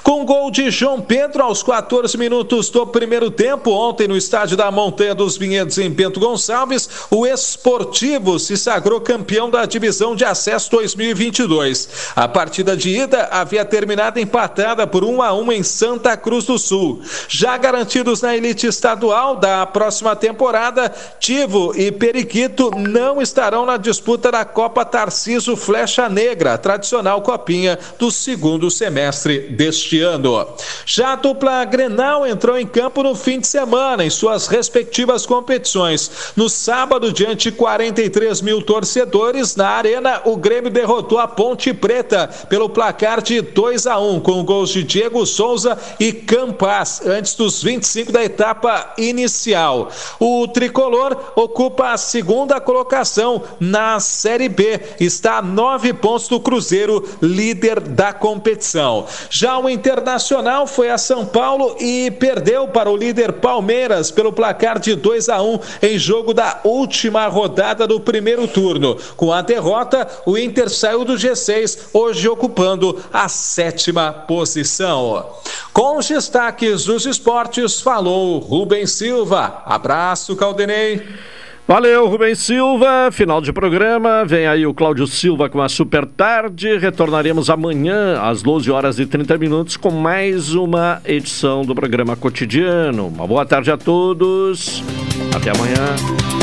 Com gol de João Pedro aos 14 minutos do primeiro tempo, ontem no estádio da Montanha dos Vinhedos em Bento Gonçalves, o Esportivo se sagrou campeão da divisão de acesso 2022. A partida de ida havia terminado empatada por 1 a 1 em Santa Cruz do Sul. Já garantidos na elite estadual da próxima temporada, Tivo e Periquito não estarão na disputa da Copa Tarciso Flecha Negra, tradicional copinha do segundo semestre deste ano. Já a dupla Grenal entrou em campo no fim de semana em suas respectivas competições. No sábado, diante de 43 mil torcedores, na Arena, o Grêmio derrotou a Ponte Preta pelo placar de 2 a 1 com gols de Diego Souza e Campas antes dos 25 da etapa inicial. O tricolor ocupa a segunda colocação na Série B, está a nove pontos do Cruzeiro, líder da competição. Já o Internacional foi a São Paulo e perdeu para o líder Palmeiras pelo placar de 2 a 1 em jogo da última rodada do primeiro turno. Com a derrota, o Inter saiu do G6, hoje ocupando a sétima posição. Com os destaques dos esportes, falou Rubem Silva. Abraço, Caldenei. Valeu, Rubem Silva. Final de programa. Vem aí o Cláudio Silva com a Super Tarde. Retornaremos amanhã às 12 horas e 30 minutos com mais uma edição do programa cotidiano. Uma boa tarde a todos. Até amanhã.